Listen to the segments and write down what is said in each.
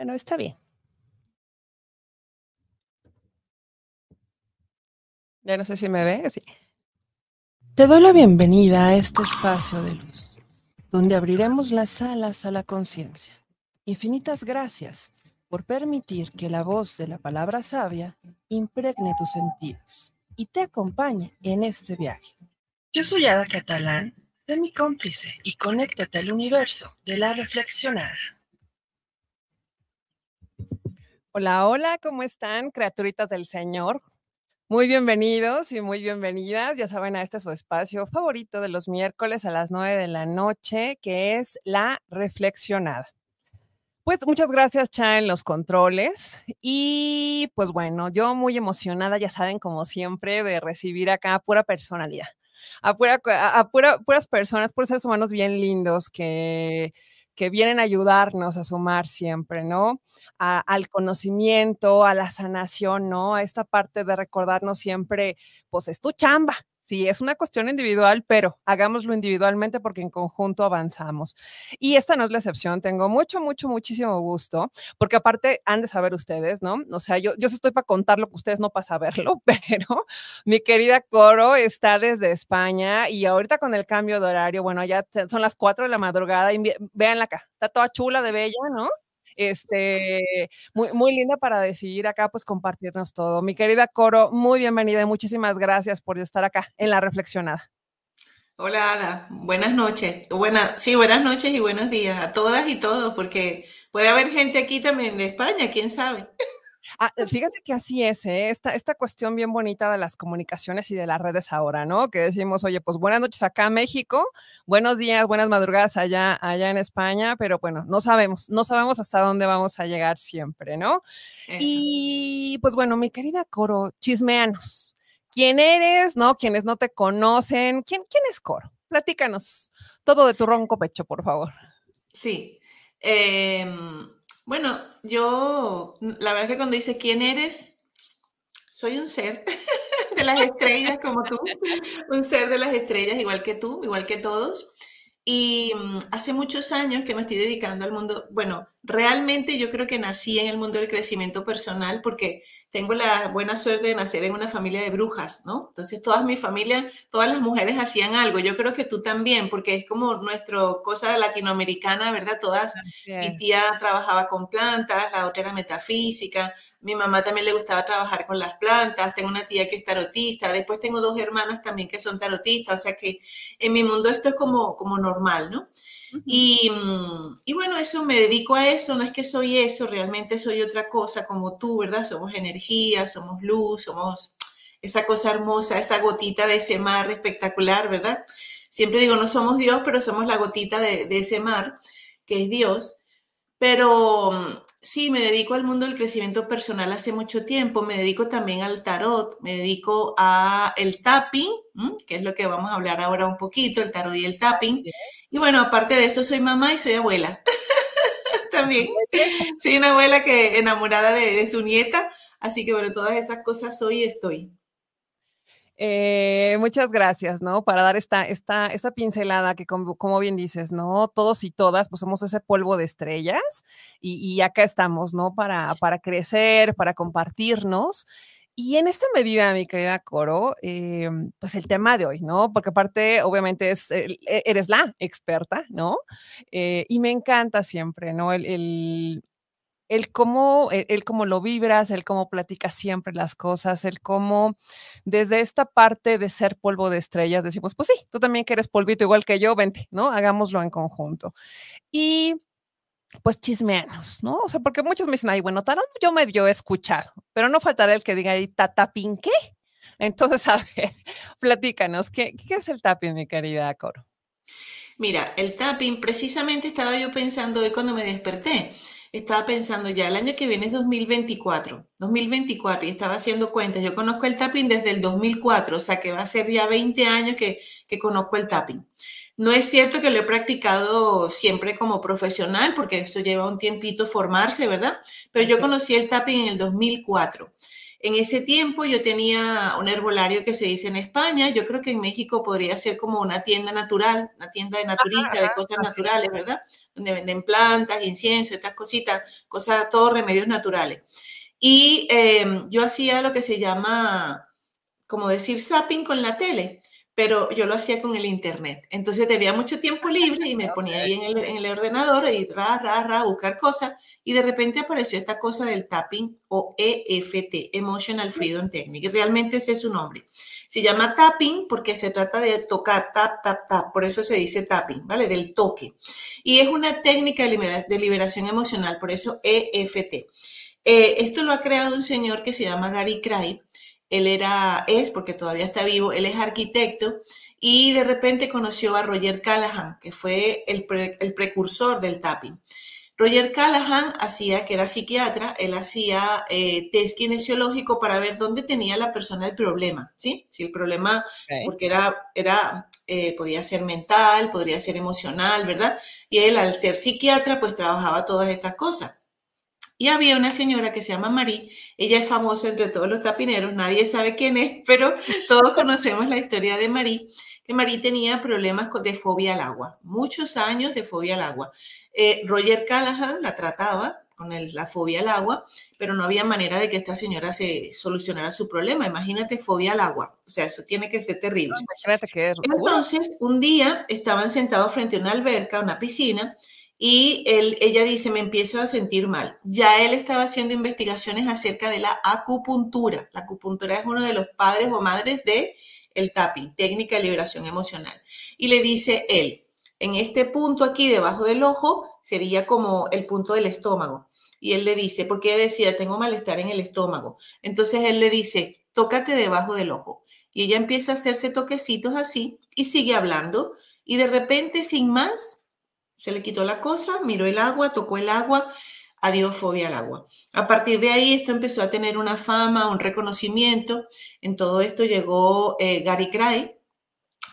Bueno, está bien. Ya no sé si me ve, sí. Te doy la bienvenida a este espacio de luz, donde abriremos las alas a la conciencia. Infinitas gracias por permitir que la voz de la palabra sabia impregne tus sentidos y te acompañe en este viaje. Yo soy Ada Catalán, sé mi cómplice y conéctate al universo de la reflexionada. Hola, hola, ¿cómo están, criaturitas del Señor? Muy bienvenidos y muy bienvenidas, ya saben, a este su espacio favorito de los miércoles a las 9 de la noche, que es la reflexionada. Pues muchas gracias, Cha, en los controles. Y pues bueno, yo muy emocionada, ya saben, como siempre, de recibir acá pura personalidad, a, a, puras personas, puros seres humanos bien lindos que que vienen a ayudarnos a sumar siempre, ¿no? al conocimiento, a la sanación, ¿no? A esta parte de recordarnos siempre, pues es tu chamba, Sí, es una cuestión individual, pero hagámoslo individualmente porque en conjunto avanzamos. Y esta no es la excepción. Tengo mucho, mucho, muchísimo gusto, porque aparte han de saber ustedes, ¿no? O sea, yo, yo estoy para contarlo que ustedes no para saberlo, pero mi querida Coro está desde España y ahorita con el cambio de horario, bueno, ya son las 4 de la madrugada y véanla acá, está toda chula de bella, ¿no? Este, muy, muy linda para decidir acá, pues compartirnos todo. Mi querida Coro, muy bienvenida y muchísimas gracias por estar acá en la reflexionada. Hola Ada, buenas noches. Buena, sí, buenas noches y buenos días a todas y todos, porque puede haber gente aquí también de España, quién sabe. Ah, fíjate que así es, ¿eh? esta, esta cuestión bien bonita de las comunicaciones y de las redes ahora, ¿no? Que decimos, oye, pues buenas noches acá México, buenos días, buenas madrugadas allá, allá en España, pero bueno, no sabemos, no sabemos hasta dónde vamos a llegar siempre, ¿no? Y pues bueno, mi querida Coro, chismeanos. ¿Quién eres? ¿No? Quienes no te conocen. ¿Quién, quién es Coro? Platícanos todo de tu ronco pecho, por favor. Sí. Eh, bueno, yo, la verdad es que cuando dice quién eres, soy un ser de las estrellas como tú, un ser de las estrellas igual que tú, igual que todos. Y mm, hace muchos años que me estoy dedicando al mundo, bueno, realmente yo creo que nací en el mundo del crecimiento personal porque tengo la buena suerte de nacer en una familia de brujas, ¿no? Entonces todas mi familia, todas las mujeres hacían algo. Yo creo que tú también, porque es como nuestra cosa latinoamericana, ¿verdad? Todas, mi tía trabajaba con plantas, la otra era metafísica, mi mamá también le gustaba trabajar con las plantas, tengo una tía que es tarotista, después tengo dos hermanas también que son tarotistas, o sea que en mi mundo esto es como, como normal, ¿no? Y, mm, y, bueno, eso me dedico a eso, no es que soy eso, realmente soy otra cosa como tú, ¿verdad? Somos energía, somos luz, somos esa cosa hermosa, esa gotita de ese mar espectacular, ¿verdad? Siempre digo, no somos Dios, pero somos la gotita de, de ese mar, que es Dios. Pero mm, sí, me dedico al mundo del crecimiento personal hace mucho tiempo, me dedico también al tarot, me dedico a el tapping, que es lo que vamos a hablar ahora un poquito, el tarot y el tapping. Y bueno, aparte de eso, soy mamá y soy abuela. También. Soy una abuela que enamorada de, su nieta. Así que bueno, todas esas cosas soy y estoy. Eh, muchas gracias, ¿no? Para dar esta, esta, pincelada que, como, como, bien dices, ¿no? Todos y todas, pues somos ese polvo de estrellas y, y acá estamos, ¿no? Para, para crecer, para compartirnos. Y en este me vive, mi querida Coro, em, pues el tema de hoy, ¿no? Porque aparte, obviamente, e, eres la experta, ¿no? Eh, y me encanta siempre, ¿no? El, el, el cómo, el, cómo lo vibras, el cómo platicas siempre las cosas, el cómo desde esta parte de ser polvo de estrellas decimos, pues sí, tú también que eres polvito igual que yo, vente, ¿no? Hagámoslo en conjunto. Y pues chismeanos, ¿no? O sea, porque muchos me dicen, ay, bueno, tarot yo me he escuchado, pero no faltará el que diga ahí, tatapín, ¿qué? Entonces, a ver, platícanos, ¿qué, ¿qué es el tapping, mi querida Coro? Mira, el tapping, precisamente estaba yo pensando hoy cuando me desperté, estaba pensando ya, el año que viene es 2024, 2024, y estaba haciendo cuentas, yo conozco el tapping desde el 2004, o sea que va a ser ya 20 años que, que conozco el tapping. No es cierto que lo he practicado siempre como profesional, porque esto lleva un tiempito formarse, ¿verdad? Pero yo conocí el tapping en el 2004. En ese tiempo yo tenía un herbolario que se dice en España, yo creo que en México podría ser como una tienda natural, una tienda de naturista, de cosas naturales, ¿verdad? Donde venden plantas, incienso, estas cositas, cosas, todos remedios naturales. Y em, yo hacía lo que se llama, como decir, zapping con la tele pero yo lo hacía con el internet. Entonces tenía mucho tiempo libre y me ponía ahí en el, en el, ordenador y ra, ra, ra, buscar cosas y de repente apareció esta cosa del tapping o EFT, Emotional Freedom Technique. Realmente ese es su nombre. Se llama tapping porque se trata de tocar, tap, tap, tap. Por eso se dice tapping, ¿vale? Del toque. Y es una técnica de liberación emocional, por eso EFT. Eh, esto lo ha creado un señor que se llama Gary Craig él era, es, porque todavía está vivo, él es arquitecto y de repente conoció a Roger Callahan, que fue el, precursor del tapping. Roger Callahan hacía, que era psiquiatra, él hacía eh, test kinesiológico para ver dónde tenía la persona el problema, ¿sí? Si el problema, porque era, era eh, podía ser mental, podría ser emocional, ¿verdad? Y él, al ser psiquiatra, pues trabajaba todas estas cosas. Y había una señora que se llama Marí, ella es famosa entre todos los tapineros, nadie sabe quién es, pero todos conocemos la historia de Marí, que Marí tenía problemas de fobia al agua, muchos años de fobia al agua. Eh, Roger Callahan la trataba con la fobia al agua, pero no había manera de que esta señora se solucionara su problema. Imagínate fobia al agua, o sea, eso tiene que ser terrible. imagínate que Entonces, un día estaban sentados frente a una alberca, una piscina, y ella dice, me empieza a sentir mal. Ya él estaba haciendo investigaciones acerca de la acupuntura. La acupuntura es uno de los padres o madres de el tapping, técnica de liberación emocional. Y le dice él, en este punto aquí debajo del ojo sería como el punto del estómago. Y él le dice, porque decía, tengo malestar en el estómago. Entonces él le dice, tócate debajo del ojo. Y ella empieza a hacerse toquecitos así y sigue hablando. Y de repente, sin más, se le quitó la cosa, miró el agua, tocó el agua, adiós fobia al agua. A partir de ahí esto empezó a tener una fama, un reconocimiento. En todo esto llegó eh, Gary Craig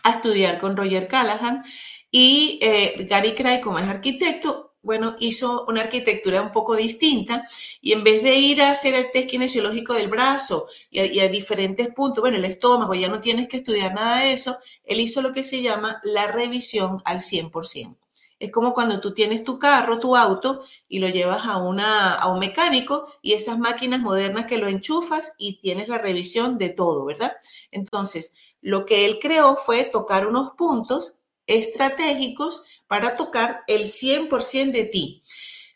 a estudiar con Roger Callahan y eh, Gary Craig, como es arquitecto, bueno, hizo una arquitectura un poco distinta y en vez de ir a hacer el test kinesiológico del brazo y a, y a, diferentes puntos, bueno, el estómago, ya no tienes que estudiar nada de eso, él hizo lo que se llama la revisión al 100%. Es como cuando tú tienes tu carro, tu auto, y lo llevas a, una, a un mecánico y esas máquinas modernas que lo enchufas y tienes la revisión de todo, ¿verdad? Entonces, lo que él creó fue tocar unos puntos estratégicos para tocar el 100% de ti.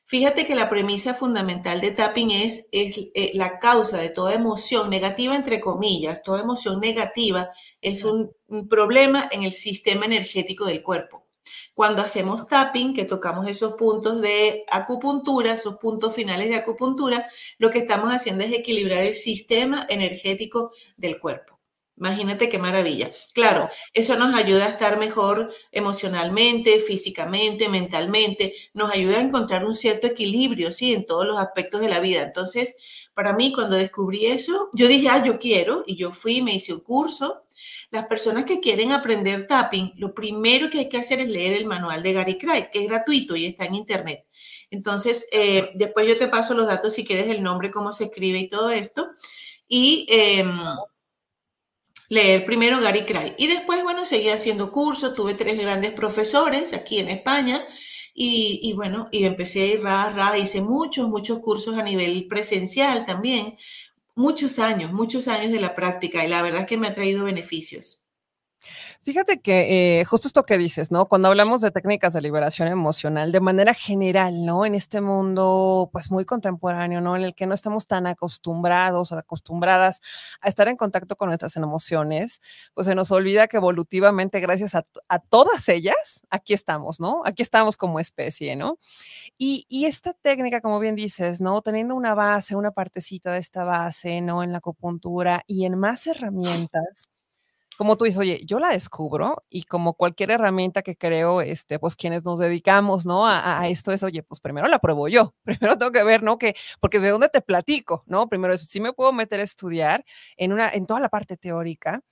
Fíjate que la premisa fundamental de tapping es, es eh, la causa de toda emoción negativa, entre comillas, toda emoción negativa es un problema en el sistema energético del cuerpo. Cuando hacemos tapping, que tocamos esos puntos de acupuntura, esos puntos finales de acupuntura, lo que estamos haciendo es equilibrar el sistema energético del cuerpo. Imagínate qué maravilla. Claro, eso nos ayuda a estar mejor emocionalmente, físicamente, mentalmente, nos ayuda a encontrar un cierto equilibrio, sí, en todos los aspectos de la vida. Entonces, para mí, cuando descubrí eso, yo dije, ah, yo quiero, y yo fui, me hice un curso, las personas que quieren aprender tapping, lo primero que hay que hacer es leer el manual de Gary Craig, que es gratuito y está en internet. Entonces, eh, después yo te paso los datos si quieres el nombre, cómo se escribe y todo esto. Y em, leer primero Gary Craig. Y después, bueno, seguí haciendo cursos, tuve tres grandes profesores aquí en España. Y, bueno, y empecé a ir, ra, ra, hice muchos, muchos cursos a nivel presencial también, muchos años, muchos años de la práctica y la verdad es que me ha traído beneficios. Fíjate que eh, justo esto que dices, ¿no? Cuando hablamos de técnicas de liberación emocional de manera general, ¿no? En este mundo, pues muy contemporáneo, ¿no? En el que no estamos tan acostumbrados acostumbradas a estar en contacto con nuestras emociones, pues se nos olvida que evolutivamente, gracias a, todas ellas, aquí estamos, ¿no? Aquí estamos como especie, ¿no? Y, y esta técnica, como bien dices, ¿no? Teniendo una base, una partecita de esta base, ¿no? En la acupuntura y en más herramientas como tú dices, oye, yo la descubro y como cualquier herramienta que creo, este, pues quienes nos dedicamos, ¿no? A, esto es, oye, pues primero la pruebo yo, primero tengo que ver, ¿no? Que, porque de dónde te platico, ¿no? Primero sí me puedo meter a estudiar en una, en toda la parte teórica,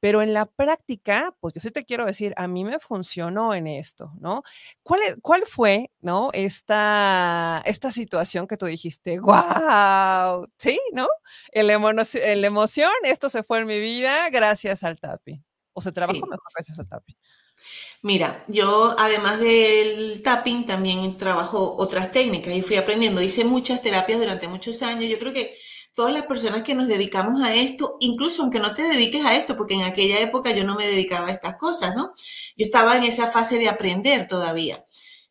pero en la práctica, pues yo sí te quiero decir, a mí me funcionó en esto, ¿no? ¿Cuál, cuál fue, ¿no? Esta, esta situación que tú dijiste, wow, sí, ¿no? El, el emoción, esto se fue en mi vida gracias al tapping. O se trabajó mejor gracias al tapping. Mira, yo además del tapping también trabajo otras técnicas y fui aprendiendo. Hice muchas terapias durante muchos años. Yo creo que todas las personas que nos dedicamos a esto, incluso aunque no te dediques a esto, porque en aquella época yo no me dedicaba a estas cosas, ¿no? Yo estaba en esa fase de aprender todavía.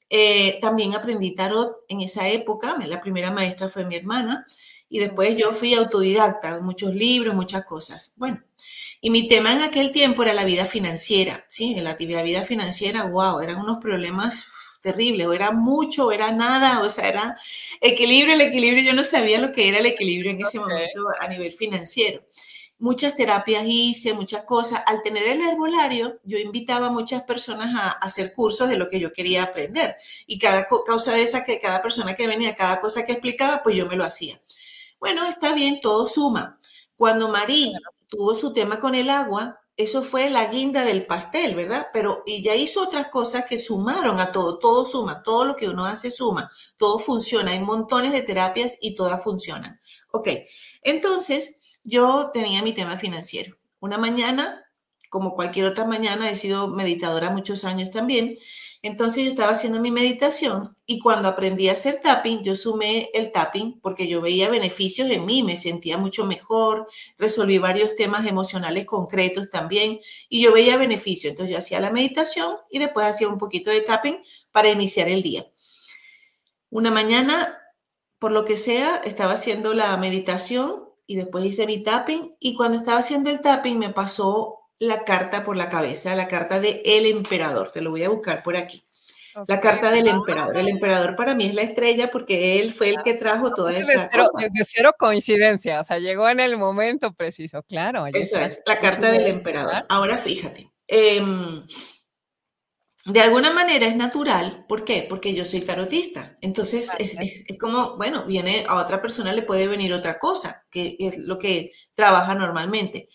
Eh, también aprendí tarot en esa época, la primera maestra fue mi hermana, y después yo fui autodidacta, muchos libros, muchas cosas. Bueno, y mi tema en aquel tiempo era la vida financiera, ¿sí? La, la vida financiera, wow, eran unos problemas terrible, o era mucho, o era nada, o sea, era equilibrio, el equilibrio, yo no sabía lo que era el equilibrio en ese momento a nivel financiero. Muchas terapias hice, muchas cosas. Al tener el herbolario, yo invitaba a muchas personas a, hacer cursos de lo que yo quería aprender. Y cada causa de esa, que cada persona que venía, cada cosa que explicaba, pues yo me lo hacía. Bueno, está bien, todo suma. Cuando Marí tuvo su tema con el agua, eso fue la guinda del pastel, ¿verdad? Pero y ya hizo otras cosas que sumaron a todo, todo suma, todo lo que uno hace suma, todo funciona, hay montones de terapias y todas funcionan. Ok, entonces yo tenía mi tema financiero. Una mañana, como cualquier otra mañana, he sido meditadora muchos años también, entonces yo estaba haciendo mi meditación y cuando aprendí a hacer tapping, yo sumé el tapping porque yo veía beneficios en mí, me sentía mucho mejor, resolví varios temas emocionales concretos también y yo veía beneficios. Entonces yo hacía la meditación y después hacía un poquito de tapping para iniciar el día. Una mañana, por lo que sea, estaba haciendo la meditación y después hice mi tapping y cuando estaba haciendo el tapping me pasó la carta por la cabeza, la carta de el emperador. Te lo voy a buscar por aquí. La carta del emperador. El emperador para mí es la estrella porque él fue el que trajo toda esta de cero, de cero coincidencia, o sea, llegó en el momento preciso, claro. Eso es, la carta del emperador. Ahora fíjate, em, de alguna manera es natural, ¿por qué? Porque yo soy tarotista. Entonces es, es, como, bueno, viene a otra persona le puede venir otra cosa, que es lo que trabaja normalmente.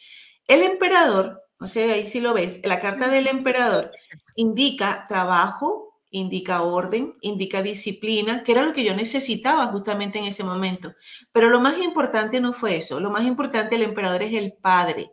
El emperador no sé, ahí sí lo ves. La carta del emperador indica trabajo, indica orden, indica disciplina, que era lo que yo necesitaba justamente en ese momento. Pero lo más importante no fue eso. Lo más importante del emperador es el padre.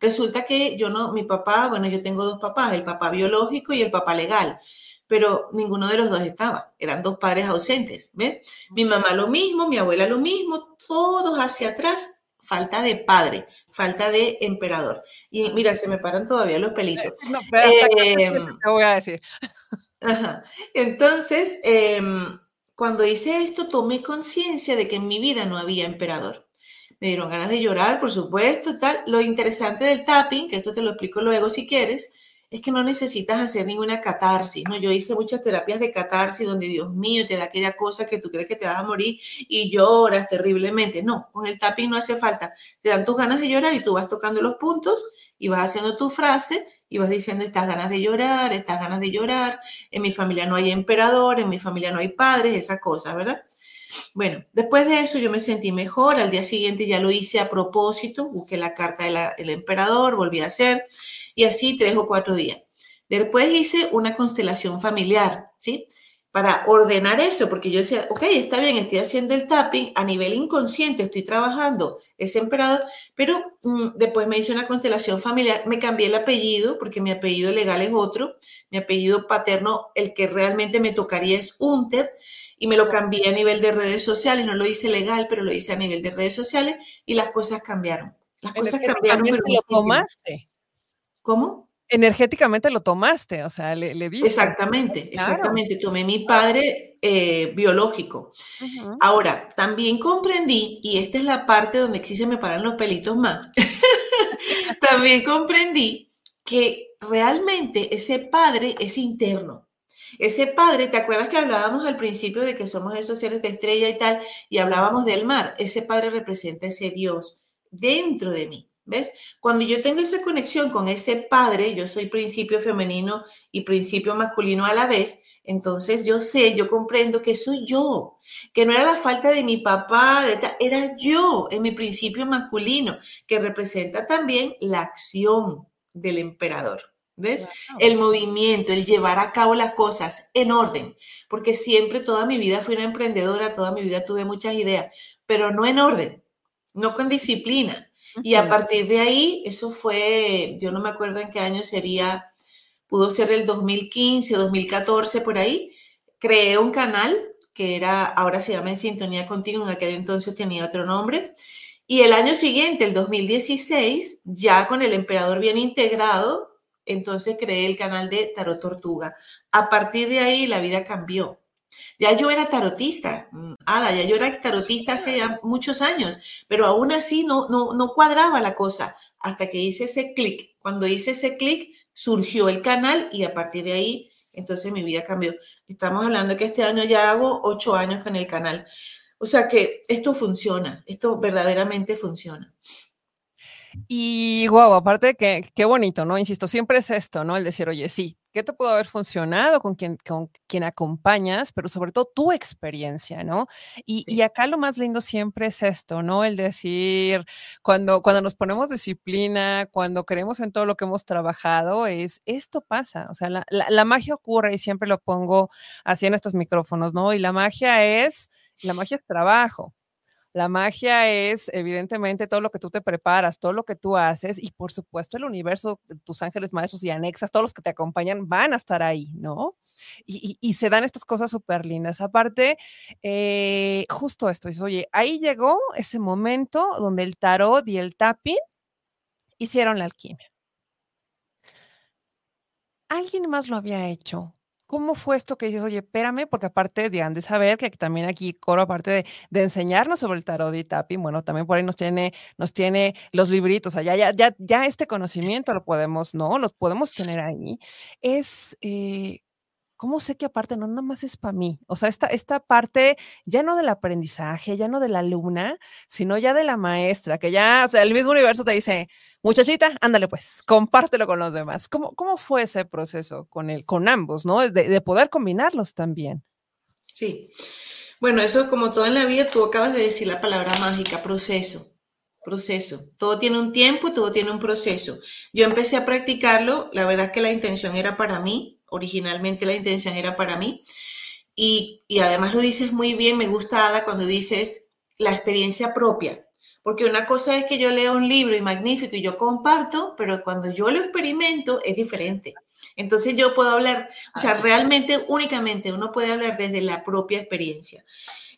Resulta que yo no, mi papá, bueno, yo tengo dos papás, el papá biológico y el papá legal pero ninguno de los dos estaba, eran dos padres ausentes, ¿ves? Mi mamá lo mismo, mi abuela lo mismo, todos hacia atrás falta de padre, falta de emperador. Y mira, se me paran todavía los pelitos. No, em, te voy a decir. Entonces, em, cuando hice esto, tomé conciencia de que en mi vida no había emperador. Me dieron ganas de llorar, por supuesto, tal. Lo interesante del tapping, que esto te lo explico luego si quieres, es que no necesitas hacer ninguna catarsis, ¿no? Yo hice muchas terapias de catarsis donde, Dios mío, te da aquella cosa que tú crees que te vas a morir y lloras terriblemente. No, con el tapping no hace falta. Te dan tus ganas de llorar y tú vas tocando los puntos y vas haciendo tu frase y vas diciendo estas ganas de llorar, estas ganas de llorar. En mi familia no hay emperador, en mi familia no hay padres, esas cosas, ¿verdad? Bueno, después de eso yo me sentí mejor. Al día siguiente ya lo hice a propósito, busqué la carta del emperador, volví a hacer y así tres o cuatro días. Después hice una constelación familiar, ¿sí? Para ordenar eso, porque yo decía, ok, está bien, estoy haciendo el tapping, a nivel inconsciente estoy trabajando ese emperador, pero mm, después me hice una constelación familiar, me cambié el apellido, porque mi apellido legal es otro, mi apellido paterno, el que realmente me tocaría es Unter, y me lo cambié a nivel de redes sociales, no lo hice legal, pero lo hice a nivel de redes sociales, y las cosas cambiaron. Las cosas cambiaron. Pero lo tomaste. ¿Cómo? Energéticamente lo tomaste, o sea, le, le Exactamente, exactamente. Tomé mi padre eh, biológico. Ahora, también comprendí, y esta es la parte donde sí se me paran los pelitos más, también comprendí que realmente ese padre es interno. Ese padre, ¿te acuerdas que hablábamos al principio de que somos esos seres de estrella y tal, y hablábamos del mar? Ese padre representa ese Dios dentro de mí. ¿Ves? Cuando yo tengo esa conexión con ese padre, yo soy principio femenino y principio masculino a la vez, entonces yo sé, yo comprendo que soy yo, que no era la falta de mi papá, era yo en mi principio masculino, que representa también la acción del emperador. ¿Ves? El movimiento, el llevar a cabo las cosas en orden, porque siempre toda mi vida fui una emprendedora, toda mi vida tuve muchas ideas, pero no en orden, no con disciplina. Y a partir de ahí, eso fue, yo no me acuerdo en qué año sería, pudo ser el 2015, 2014, por ahí, creé un canal que era, ahora se llama En Sintonía Contigo, en aquel entonces tenía otro nombre. Y el año siguiente, el 2016, ya con el emperador bien integrado, entonces creé el canal de Tarot Tortuga. A partir de ahí la vida cambió. Ya yo era tarotista, mm, Ada, ya yo era tarotista hace muchos años, pero aún así no, no, no cuadraba la cosa hasta que hice ese clic. Cuando hice ese clic, surgió el canal y a partir de ahí, entonces mi vida cambió. Estamos hablando que este año ya hago ocho años con el canal. O sea que esto funciona, esto verdaderamente funciona. Y guau, aparte que qué bonito, ¿no? Insisto, siempre es esto, ¿no? El decir, oye, sí, ¿qué te pudo haber funcionado con quien, con quien acompañas? Pero sobre todo tu experiencia, ¿no? Y, y, acá lo más lindo siempre es esto, ¿no? El decir, cuando, cuando nos ponemos disciplina, cuando creemos en todo lo que hemos trabajado, es esto pasa, o sea, la, la, la magia ocurre y siempre lo pongo así en estos micrófonos, ¿no? Y la magia es, la magia es trabajo. La magia es evidentemente todo lo que tú te preparas, todo lo que tú haces y por supuesto el universo, tus ángeles maestros y anexas, todos los que te acompañan van a estar ahí, ¿no? Y, se dan estas cosas súper lindas. Aparte, eh, justo esto, es, oye, ahí llegó ese momento donde el tarot y el tapping hicieron la alquimia. Alguien más lo había hecho ¿Cómo fue esto que dices, oye, espérame, porque aparte de, de saber que también aquí Coro, aparte de, enseñarnos sobre el tarot y tapping, bueno, también por ahí nos tiene, nos tiene los libritos, o sea, ya, ya, ya este conocimiento lo podemos, ¿no? Lo podemos tener ahí. Es, eh, ¿cómo sé que aparte no nada más es para mí? O sea, esta, esta parte ya no del aprendizaje, ya no de la alumna, sino ya de la maestra, que ya, o sea, el mismo universo te dice, muchachita, ándale pues, compártelo con los demás. ¿Cómo, cómo fue ese proceso con, el, con ambos, ¿no? De, de poder combinarlos también. Sí. Bueno, eso es como todo en la vida, tú acabas de decir la palabra mágica, proceso proceso. Todo tiene un tiempo, todo tiene un proceso. Yo empecé a practicarlo, la verdad que la intención era para mí, originalmente la intención era para mí. Y, además lo dices muy bien, me gusta Ada cuando dices la experiencia propia, porque una cosa es que yo leo un libro y magnífico y yo comparto, pero cuando yo lo experimento es diferente. Entonces yo puedo hablar, o sea, realmente únicamente uno puede hablar desde la propia experiencia.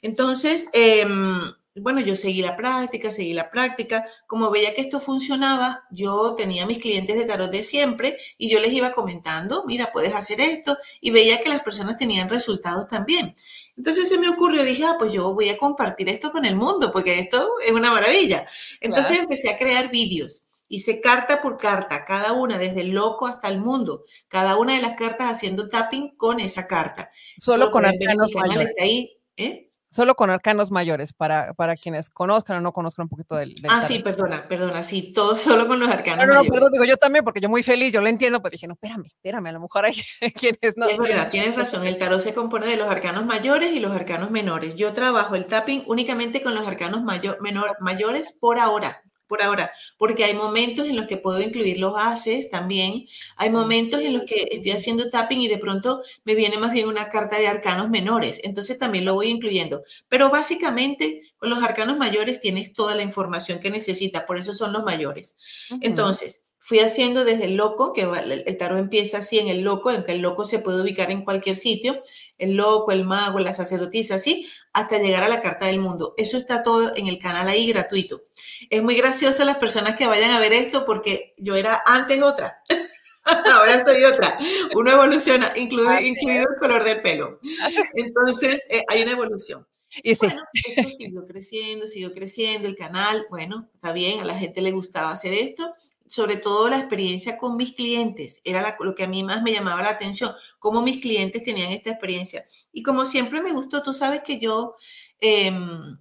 Entonces, em, bueno, yo seguí la práctica, seguí la práctica. Como veía que esto funcionaba, yo tenía mis clientes de tarot de siempre y yo les iba comentando, mira, puedes hacer esto, y veía que las personas tenían resultados también. Entonces se me ocurrió, dije, ah, pues yo voy a compartir esto con el mundo, porque esto es una maravilla. Entonces empecé a crear vídeos. Hice carta por carta, cada una, desde el loco hasta el mundo, cada una de las cartas haciendo tapping con esa carta. Solo, con arcanos mayores. Ahí, ¿eh? Solo con arcanos mayores, para, para quienes conozcan o no conozcan un poquito del. ah, sí, perdona, perdona, sí, todo solo con los arcanos no, no, No, perdón, digo yo también, porque yo muy feliz, yo lo entiendo, pero dije, no, espérame, espérame, a lo mejor hay quienes no. Es verdad, tienes razón, el tarot se compone de los arcanos mayores y los arcanos menores. Yo trabajo el tapping únicamente con los arcanos mayor, menor, mayores por ahora por ahora, porque hay momentos en los que puedo incluir los haces también, hay momentos en los que estoy haciendo tapping y de pronto me viene más bien una carta de arcanos menores, entonces también lo voy incluyendo, pero básicamente con los arcanos mayores tienes toda la información que necesitas, por eso son los mayores. Entonces, fui haciendo desde el loco, que el tarot empieza así en el loco, en que el loco se puede ubicar en cualquier sitio, el loco, el mago, la sacerdotisa, así, hasta llegar a la carta del mundo. Eso está todo en el canal ahí gratuito. Es muy gracioso las personas que vayan a ver esto porque yo era antes otra. Ahora soy otra. Uno evoluciona, incluido, incluido el color del pelo. Entonces, eh, hay una evolución. Y sí. Bueno, esto siguió creciendo, siguió creciendo el canal. Bueno, está bien, a la gente le gustaba hacer esto sobre todo la experiencia con mis clientes, era lo que a mí más me llamaba la atención, cómo mis clientes tenían esta experiencia. Y como siempre me gustó, tú sabes que yo, em,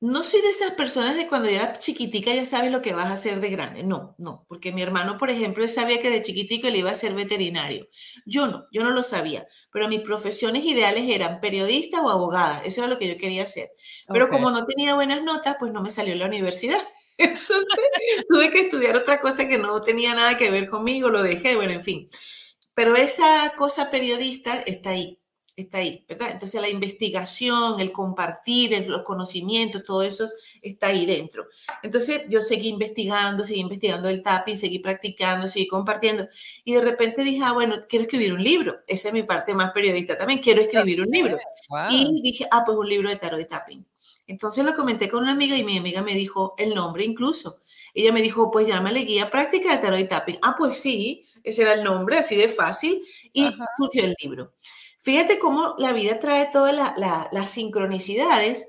no soy de esas personas de cuando ya era chiquitica ya sabes lo que vas a hacer de grande. No, no, porque mi hermano, por ejemplo, él sabía que de chiquitico él iba a ser veterinario. Yo no, yo no lo sabía, pero mis profesiones ideales eran periodista o abogada. Eso era lo que yo quería hacer. Pero como no tenía buenas notas, pues no me salió en la universidad. Entonces tuve que estudiar otra cosa que no tenía nada que ver conmigo, lo dejé, bueno, en fin. Pero esa cosa periodista está ahí está ahí, ¿verdad? Entonces la investigación, el compartir, los conocimientos, todo eso está ahí dentro. Entonces yo seguí investigando, seguí investigando el tapping, seguí practicando, seguí compartiendo y de repente dije, ah, bueno, quiero escribir un libro. Esa es mi parte más periodista también, quiero escribir un libro. Y dije, ah, pues un libro de tarot y tapping. Entonces lo comenté con una amiga y mi amiga me dijo el nombre incluso. Ella me dijo, pues llámale guía práctica de tarot y tapping. Ah, pues sí, ese era el nombre, así de fácil. Y surgió el libro. Fíjate cómo la vida trae todas las sincronicidades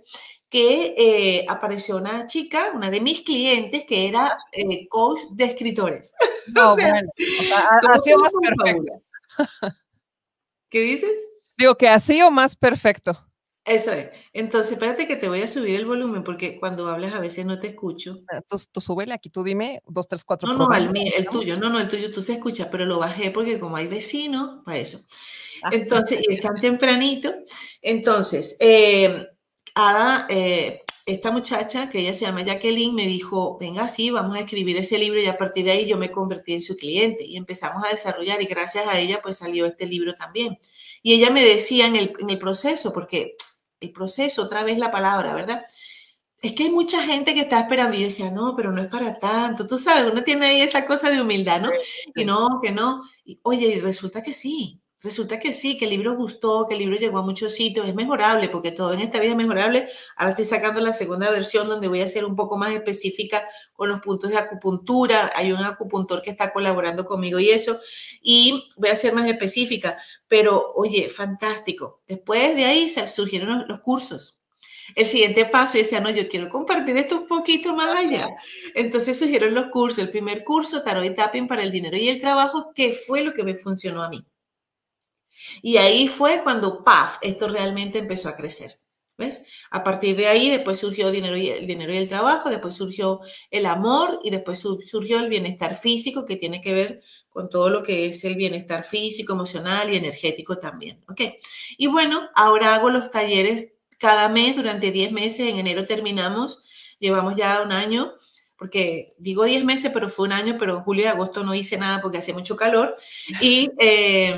que eh, apareció una chica, una de mis clientes, que era eh, coach de escritores. No, bueno, ha sido más perfecto. ¿Qué dices? Digo que así o más perfecto. Eso es. Entonces, espérate que te voy a subir el volumen porque cuando hablas a veces no te escucho. Tú, tú súbele aquí, tú dime dos, tres, cuatro. No, no, el, el tuyo, no, no, el tuyo tú te escuchas, pero lo bajé porque como hay vecinos, para eso. Ah. Entonces, y están tempranito. Entonces, eh, Ada, eh, esta muchacha, que ella se llama Jacqueline, me dijo, venga, sí, vamos a escribir ese libro y a partir de ahí yo me convertí en su cliente y empezamos a desarrollar y gracias a ella pues salió este libro también. Y ella me decía en el, en el proceso, porque el proceso, otra vez la palabra, ¿verdad? Es que hay mucha gente que está esperando y yo decía, no, pero no es para tanto. Tú sabes, uno tiene ahí esa cosa de humildad, ¿no? Y no, que no. Y, oye, y resulta que sí. Resulta que sí, que el libro gustó, que el libro llegó a muchos sitios, es mejorable, porque todo en esta vida es mejorable. Ahora estoy sacando la segunda versión donde voy a ser un poco más específica con los puntos de acupuntura. Hay un acupuntor que está colaborando conmigo y eso, y voy a ser más específica. Pero, oye, fantástico. Después de ahí surgieron los, cursos. El siguiente paso, yo decía, no, yo quiero compartir esto un poquito más allá. Entonces surgieron los cursos. El primer curso, Tarot y Tapping para el dinero y el trabajo, que fue lo que me funcionó a mí. Y ahí fue cuando, ¡paf!, esto realmente empezó a crecer. ¿Ves? A partir de ahí después surgió dinero y, el dinero y el trabajo, después surgió el amor y después surgió el bienestar físico que tiene que ver con todo lo que es el bienestar físico, emocional y energético también. ¿Ok? Y bueno, ahora hago los talleres cada mes durante 10 meses. En enero terminamos, llevamos ya un año porque digo 10 meses, pero fue un año, pero en julio y agosto no hice nada porque hacía mucho calor. Y eh,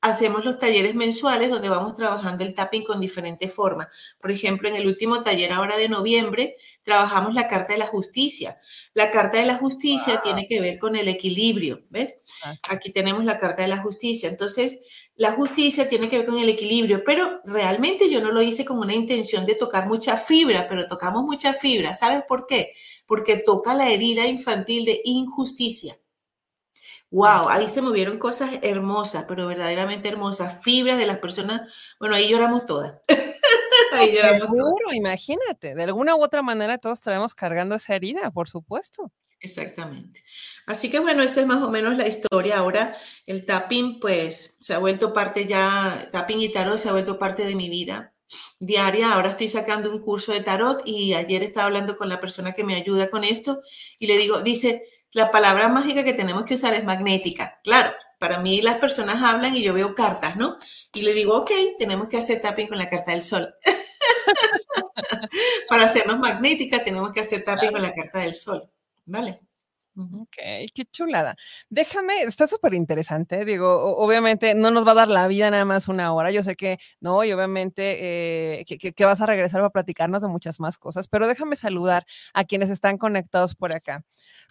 hacemos los talleres mensuales donde vamos trabajando el tapping con diferentes formas. Por ejemplo, en el último taller ahora de noviembre trabajamos la carta de la justicia. La carta de la justicia tiene que ver con el equilibrio, ¿ves? Aquí tenemos la carta de la justicia. Entonces, la justicia tiene que ver con el equilibrio, pero realmente yo no lo hice con una intención de tocar mucha fibra, pero tocamos mucha fibra. ¿Sabes por qué? Porque toca la herida infantil de injusticia. Wow, ahí se movieron cosas hermosas, pero verdaderamente hermosas, fibras de las personas. Bueno, ahí lloramos todas. ahí lloramos Seguro, imagínate. De alguna u otra manera todos traemos cargando esa herida, por supuesto. Exactamente. Así que bueno, esa es más o menos la historia. Ahora el tapping, pues, se ha vuelto parte ya, tapping y tarot se ha vuelto parte de mi vida diaria. Ahora estoy sacando un curso de tarot y ayer estaba hablando con la persona que me ayuda con esto y le digo, dice, la palabra mágica que tenemos que usar es magnética. Claro, para mí las personas hablan y yo veo cartas, ¿no? Y le digo, ok, tenemos que hacer tapping con la carta del sol. para hacernos magnética tenemos que hacer tapping con la carta del sol, ¿vale? Ok, qué chulada. Déjame, está súper interesante. Digo, obviamente no nos va a dar la vida nada más una hora. Yo sé que no, y obviamente eh, que, vas a regresar para platicarnos de muchas más cosas, pero déjame saludar a quienes están conectados por acá.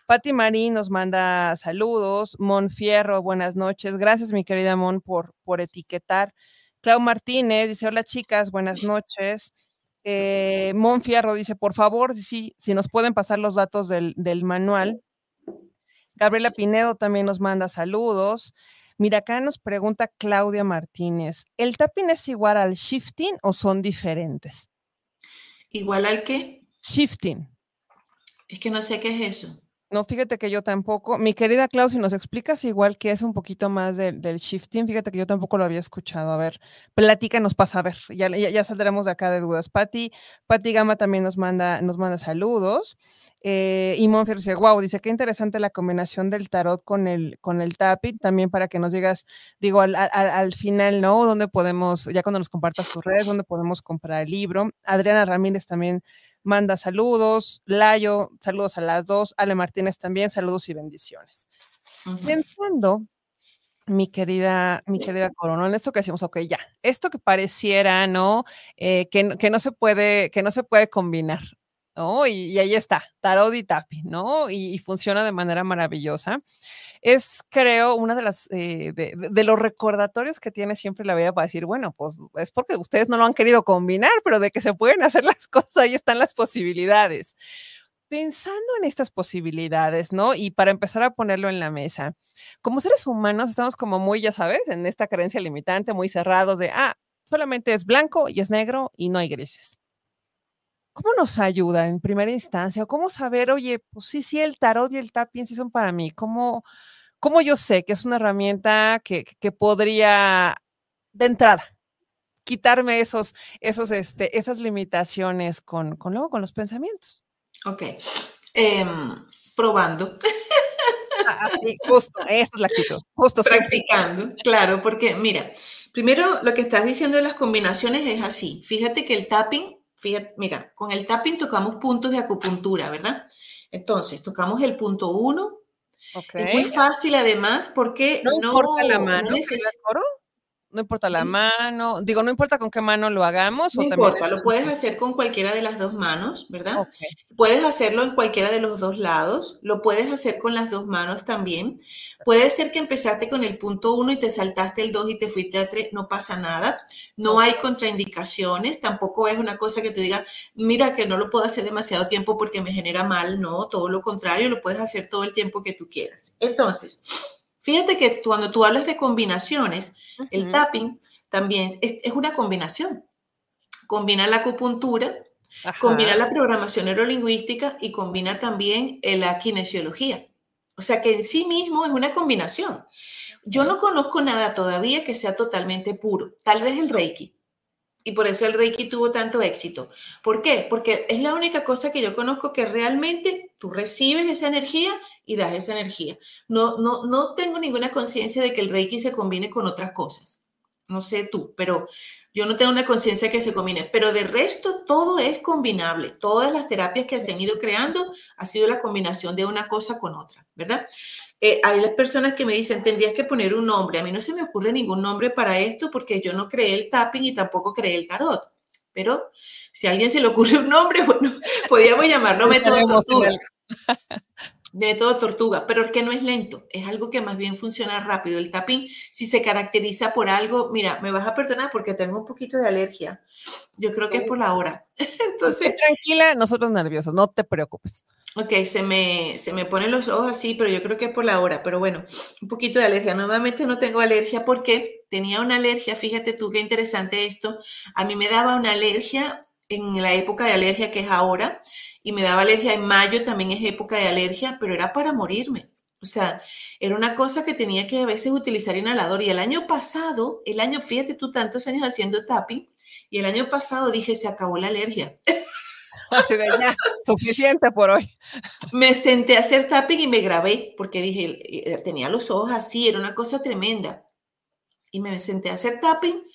Patti Marín nos manda saludos. Mon Fierro, buenas noches. Gracias, mi querida Mon, por, por etiquetar. Clau Martínez dice: Hola, chicas, buenas noches. Eh, Mon Fierro dice: Por favor, si, si nos pueden pasar los datos del, del manual Gabriela Pinedo también nos manda saludos. Mira, acá nos pregunta Claudia Martínez, ¿el tapping es igual al shifting o son diferentes? ¿Igual al qué? Shifting. Es que no sé qué es eso. No, fíjate que yo tampoco. Mi querida Clau, si nos explicas igual que es un poquito más del shifting, fíjate que yo tampoco lo había escuchado. A ver, platícanos, pasa a ver, ya, ya, saldremos de acá de dudas. Patti, Patti Gama también nos manda, nos manda saludos. Eh, y Monfier dice, wow, dice, qué interesante la combinación del tarot con el, con el también para que nos digas, digo, al, al, final, ¿no? ¿Dónde podemos, ya cuando nos compartas tus redes, dónde podemos comprar el libro? Adriana Ramírez también manda saludos, Layo, saludos a las dos, Ale Martínez también, saludos y bendiciones. Pensando, mi querida, mi querida Corona, en esto que decimos, ok, ya, esto que pareciera, ¿no? Eh, que, que, no se puede, que no se puede combinar, ¿no? Y, ahí está, tarot y tapi, ¿no? y, funciona de manera maravillosa es, creo, una de las eh, de, los recordatorios que tiene siempre la vida para decir, bueno, pues es porque ustedes no lo han querido combinar, pero de que se pueden hacer las cosas, ahí están las posibilidades. Pensando en estas posibilidades, ¿no? Y para empezar a ponerlo en la mesa, como seres humanos estamos como muy, ya sabes, en esta creencia limitante, muy cerrados de, ah, solamente es blanco y es negro y no hay grises. ¿Cómo nos ayuda en primera instancia? ¿Cómo saber, oye, pues sí, sí, el tarot y el tapping sí son para mí? ¿Cómo, cómo yo sé que es una herramienta que, podría, de entrada, quitarme esos, esos, este, esas limitaciones con, con, luego, con los pensamientos? Ok. Em, probando. Ah, ah, justo, esa es la actitud. Justo. Practicando, claro, porque mira, primero lo que estás diciendo de las combinaciones es así. Fíjate que el tapping Fíjate, mira, con el tapping tocamos puntos de acupuntura, ¿verdad? Entonces, tocamos el punto uno. Es muy fácil además porque no, importa la mano, no, no importa la mano, digo, no importa con qué mano lo hagamos. No importa, lo puedes hacer con cualquiera de las dos manos, ¿verdad? Puedes hacerlo en cualquiera de los dos lados, lo puedes hacer con las dos manos también. Puede ser que empezaste con el punto uno y te saltaste el dos y te fuiste al tres, no pasa nada. No hay contraindicaciones, tampoco es una cosa que te diga, mira que no lo puedo hacer demasiado tiempo porque me genera mal, no, todo lo contrario, lo puedes hacer todo el tiempo que tú quieras. Entonces, Fíjate que cuando tú hablas de combinaciones, el tapping también es, una combinación. Combina la acupuntura, combina la programación neurolingüística y combina también eh, la kinesiología. O sea que en sí mismo es una combinación. Yo no conozco nada todavía que sea totalmente puro. Tal vez el Reiki. Y por eso el Reiki tuvo tanto éxito. ¿Por qué? Porque es la única cosa que yo conozco que realmente tú recibes esa energía y das esa energía. No, no, no tengo ninguna conciencia de que el Reiki se combine con otras cosas. No sé tú, pero yo no tengo una conciencia que se combine. Pero de resto, todo es combinable. Todas las terapias que se han ido creando ha sido la combinación de una cosa con otra, ¿verdad? Eh, hay las personas que me dicen, tendrías que poner un nombre. A mí no se me ocurre ningún nombre para esto porque yo no creé el tapping y tampoco creé el tarot. Pero si a alguien se le ocurre un nombre, bueno, podríamos llamarlo método tortuga. De método tortuga, pero es que no es lento, es algo que más bien funciona rápido. El tapping, si se caracteriza por algo, mira, me vas a perdonar porque tengo un poquito de alergia. Yo creo que es por la hora. Entonces, tranquila, nosotros nerviosos, no te preocupes. Ok, se me, se me ponen los ojos así, pero yo creo que es por la hora. Pero bueno, un poquito de alergia. Nuevamente no tengo alergia porque tenía una alergia. Fíjate tú qué interesante esto. A mí me daba una alergia en la época de alergia que es ahora y me daba alergia en mayo, también es época de alergia, pero era para morirme. O sea, era una cosa que tenía que a veces utilizar inhalador. Y el año pasado, el año, fíjate tú tantos años haciendo tapping, y el año pasado dije, se acabó la alergia. suficiente por hoy. Me senté a hacer tapping y me grabé porque dije, eh, tenía los ojos así, era una cosa tremenda. Y me senté a hacer tapping.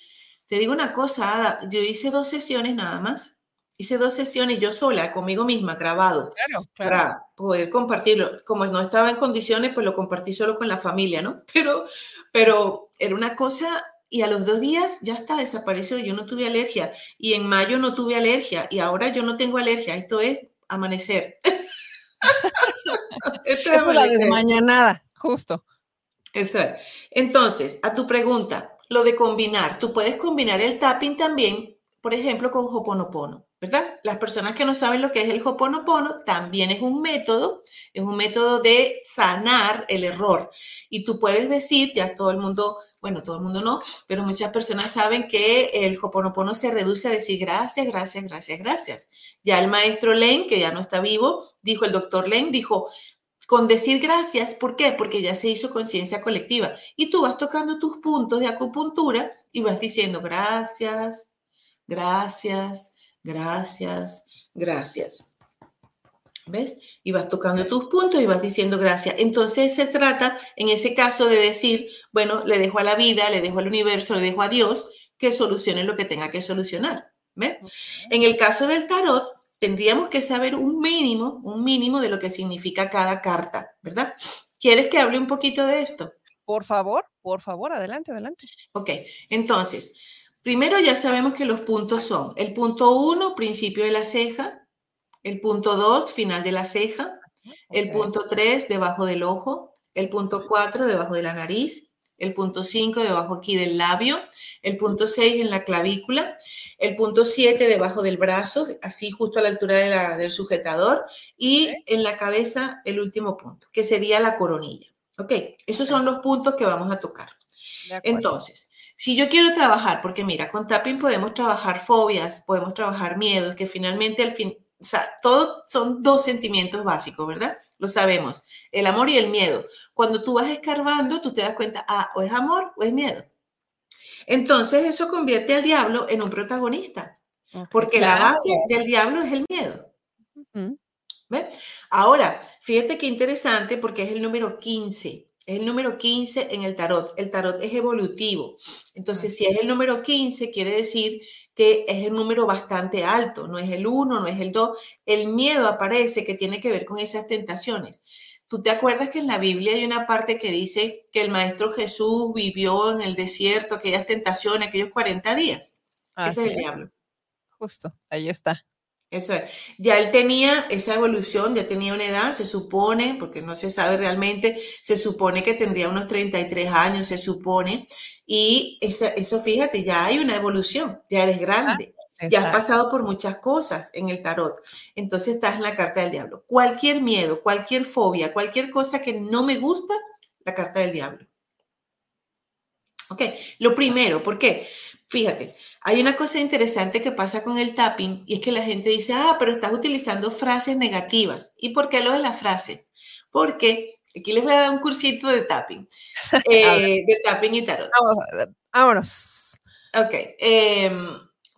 Te digo una cosa, Ada, yo hice dos sesiones nada más. Hice dos sesiones yo sola, conmigo misma, grabado, para poder compartirlo. Como no estaba en condiciones, pues lo compartí solo con la familia, ¿no? Pero, pero era una cosa y a los dos días ya está, desapareció, yo no tuve alergia y en mayo no tuve alergia y ahora yo no tengo alergia, esto es amanecer. esto es, la desmañanada, justo. Exacto. Entonces, a tu pregunta, lo de combinar, tú puedes combinar el tapping también, por ejemplo, con Hoponopono. ¿Verdad? Las personas que no saben lo que es el Hoponopono, también es un método, es un método de sanar el error. Y tú puedes decir, ya todo el mundo, bueno, todo el mundo no, pero muchas personas saben que el Hoponopono se reduce a decir gracias, gracias, gracias, gracias. Ya el maestro Len, que ya no está vivo, dijo, el doctor Len dijo, con decir gracias. ¿Por qué? Porque ya se hizo conciencia colectiva. Y tú vas tocando tus puntos de acupuntura y vas diciendo gracias, gracias, gracias, gracias. ¿Ves? Y vas tocando tus puntos y vas diciendo gracias. Entonces se trata, en ese caso, de decir, bueno, le dejo a la vida, le dejo al universo, le dejo a Dios que solucione lo que tenga que solucionar. ¿Ves? En el caso del tarot, tendríamos que saber un mínimo, un mínimo de lo que significa cada carta, ¿verdad? ¿Quieres que hable un poquito de esto? Por favor, por favor, adelante, adelante. Ok, entonces, primero ya sabemos que los puntos son el punto 1, principio de la ceja, el punto 2, final de la ceja, el punto 3, debajo del ojo, el punto 4, debajo de la nariz, el punto 5 debajo aquí del labio, el punto 6 en la clavícula, el punto 7 debajo del brazo, así justo a la altura del sujetador, y en la cabeza el último punto, que sería la coronilla. ¿Ok? Esos son los puntos que vamos a tocar. Entonces, si yo quiero trabajar, porque mira, con tapping podemos trabajar fobias, podemos trabajar miedos, que finalmente al fin, o sea, todos son dos sentimientos básicos, ¿verdad? Lo sabemos, el amor y el miedo. Cuando tú vas escarbando, tú te das cuenta, ah, o es amor o es miedo. Entonces eso convierte al diablo en un protagonista, porque la base del diablo es el miedo. Ahora, fíjate qué interesante porque es el número 15. Es el número 15 en el tarot. El tarot es evolutivo. Entonces, si es el número 15, quiere decir que es el número bastante alto. No es el 1, no es el 2. El miedo aparece que tiene que ver con esas tentaciones. ¿Tú te acuerdas que en la Biblia hay una parte que dice que el Maestro Jesús vivió en el desierto aquellas tentaciones, aquellos 40 días? Ese es el diablo. Justo, ahí está. Eso es. Ya él tenía esa evolución, ya tenía una edad, se supone, porque no se sabe realmente, se supone que tendría unos 33 años, se supone. Y eso, eso fíjate, ya hay una evolución, ya eres grande, ya has pasado por muchas cosas en el tarot. Entonces estás en la carta del diablo. Cualquier miedo, cualquier fobia, cualquier cosa que no me gusta, la carta del diablo. Ok, lo primero, ¿por qué? Fíjate, hay una cosa interesante que pasa con el tapping y es que la gente dice, ah, pero estás utilizando frases negativas. ¿Y por qué lo de las frases? Porque aquí les voy a dar un cursito de tapping, eh, de tapping y tarot. Vámonos. Ok, em,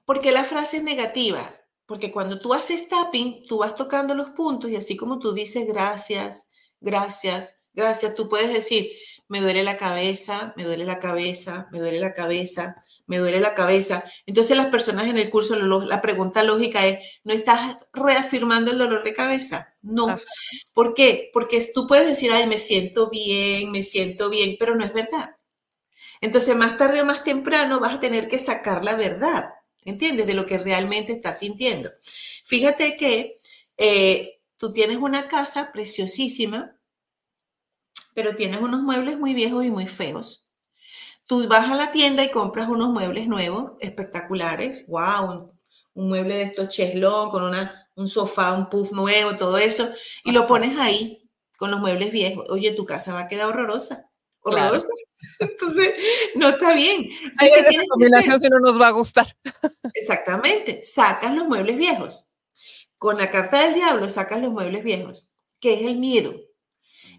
¿por qué la frase es negativa? Porque cuando tú haces tapping, tú vas tocando los puntos y así como tú dices gracias, gracias, gracias, tú puedes decir, me duele la cabeza, me duele la cabeza, me duele la cabeza, me duele la cabeza. Entonces las personas en el curso, la pregunta lógica es, ¿no estás reafirmando el dolor de cabeza? No. ¿Por qué? Porque tú puedes decir, ay, me siento bien, me siento bien, pero no es verdad. Entonces más tarde o más temprano vas a tener que sacar la verdad, ¿entiendes? De lo que realmente estás sintiendo. Fíjate que eh, tú tienes una casa preciosísima, pero tienes unos muebles muy viejos y muy feos Tú vas a la tienda y compras unos muebles nuevos, espectaculares, wow, un, mueble de estos cheslón con una, un sofá, un puff nuevo, todo eso, y lo pones ahí con los muebles viejos. Oye, tu casa va a quedar horrorosa. Horrorosa. Entonces, no está bien. Hay que esa combinación si no nos va a gustar. Exactamente. Sacas los muebles viejos. Con la carta del diablo sacas los muebles viejos, que es el miedo.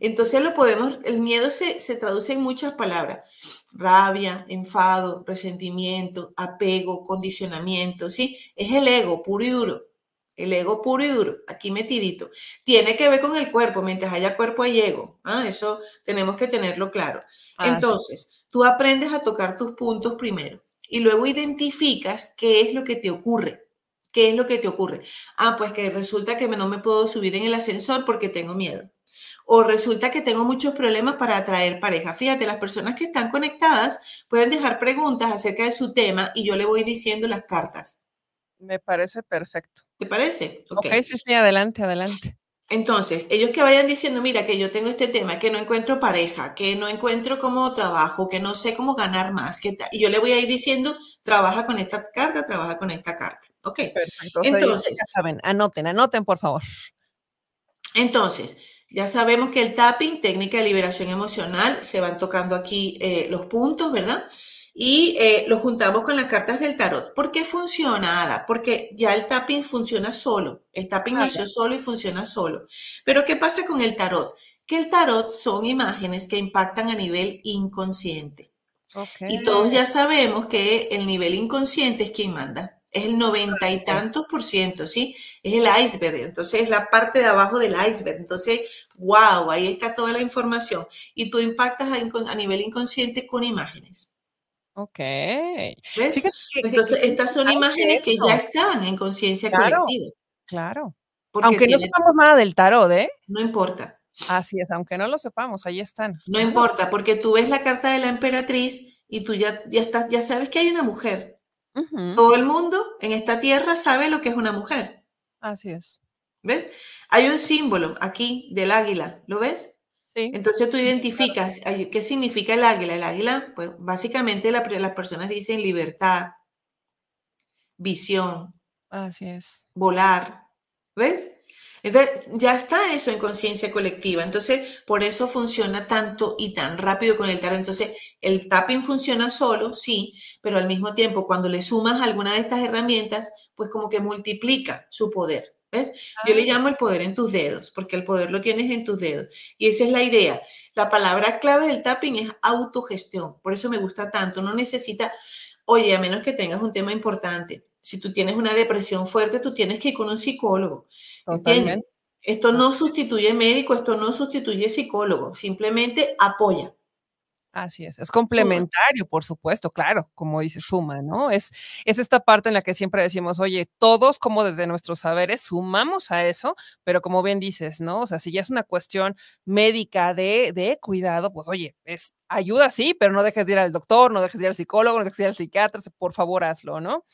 Entonces lo podemos, el miedo se, se traduce en muchas palabras rabia, enfado, resentimiento, apego, condicionamiento, ¿sí? Es el ego puro y duro. El ego puro y duro, aquí metidito. Tiene que ver con el cuerpo, mientras haya cuerpo hay ego. ¿ah? Eso tenemos que tenerlo claro. Entonces, tú aprendes a tocar tus puntos primero y luego identificas qué es lo que te ocurre. ¿Qué es lo que te ocurre? Ah, pues que resulta que no me puedo subir en el ascensor porque tengo miedo o resulta que tengo muchos problemas para atraer pareja. Fíjate, las personas que están conectadas pueden dejar preguntas acerca de su tema y yo le voy diciendo las cartas. Me parece perfecto. ¿Te parece? Ok, sí, sí, adelante, adelante. Entonces, ellos que vayan diciendo, mira, que yo tengo este tema, que no encuentro pareja, que no encuentro cómo trabajo, que no sé cómo ganar más, que y yo le voy a ir diciendo, trabaja con esta carta, trabaja con esta carta. Ok. Perfecto. Entonces, ya saben, anoten, anoten, por favor. Entonces, ya sabemos que el tapping, técnica de liberación emocional, se van tocando aquí eh, los puntos, ¿verdad? Y eh, lo juntamos con las cartas del tarot. ¿Por qué funciona, Ada? Porque ya el tapping funciona solo. El tapping nació solo y funciona solo. Pero ¿qué pasa con el tarot? que el tarot son imágenes que impactan a nivel inconsciente. Y todos ya sabemos que el nivel inconsciente es quien manda. Es el noventa y tantos por ciento, ¿sí? Es el iceberg. Entonces es la parte de abajo del iceberg. Entonces, wow, ahí está toda la información. Y tú impactas a, nivel inconsciente con imágenes. Ok. ¿Ves? Entonces, estas son imágenes que ya están en conciencia colectiva. Claro. aunque no sepamos nada del tarot, ¿eh? No importa. Así es, aunque no lo sepamos, ahí están. No importa, porque tú ves la carta de la emperatriz y tú ya, ya, estás, ya sabes que hay una mujer. Todo el mundo en esta tierra sabe lo que es una mujer. Así es. ¿Ves? Hay un símbolo aquí del águila, ¿lo ves? Sí. Entonces tú identificas qué significa el águila. El águila, pues básicamente las personas dicen libertad, visión. Así es. Volar. ¿Ves? Entonces, ya está eso en conciencia colectiva. Entonces, por eso funciona tanto y tan rápido con el tarot. Entonces, el tapping funciona solo, sí, pero al mismo tiempo, cuando le sumas alguna de estas herramientas, pues como que multiplica su poder. ¿Ves? Yo le ah. llamo el poder en tus dedos, porque el poder lo tienes en tus dedos. Y esa es la idea. La palabra clave del tapping es autogestión. Por eso me gusta tanto. No necesita, oye, a menos que tengas un tema importante. Si tú tienes una depresión fuerte, tú tienes que ir con un psicólogo. Totalmente. Esto no sustituye médico, esto no sustituye psicólogo, simplemente apoya. Así es, es complementario, por supuesto, claro, como dice Suma, ¿no? Es, es esta parte en la que siempre decimos, oye, todos como desde nuestros saberes sumamos a eso, pero como bien dices, ¿no? O sea, si ya es una cuestión médica de, de cuidado, pues oye, es ayuda sí, pero no dejes de ir al doctor, no dejes de ir al psicólogo, no dejes de ir al psiquiatra, por favor hazlo, ¿no?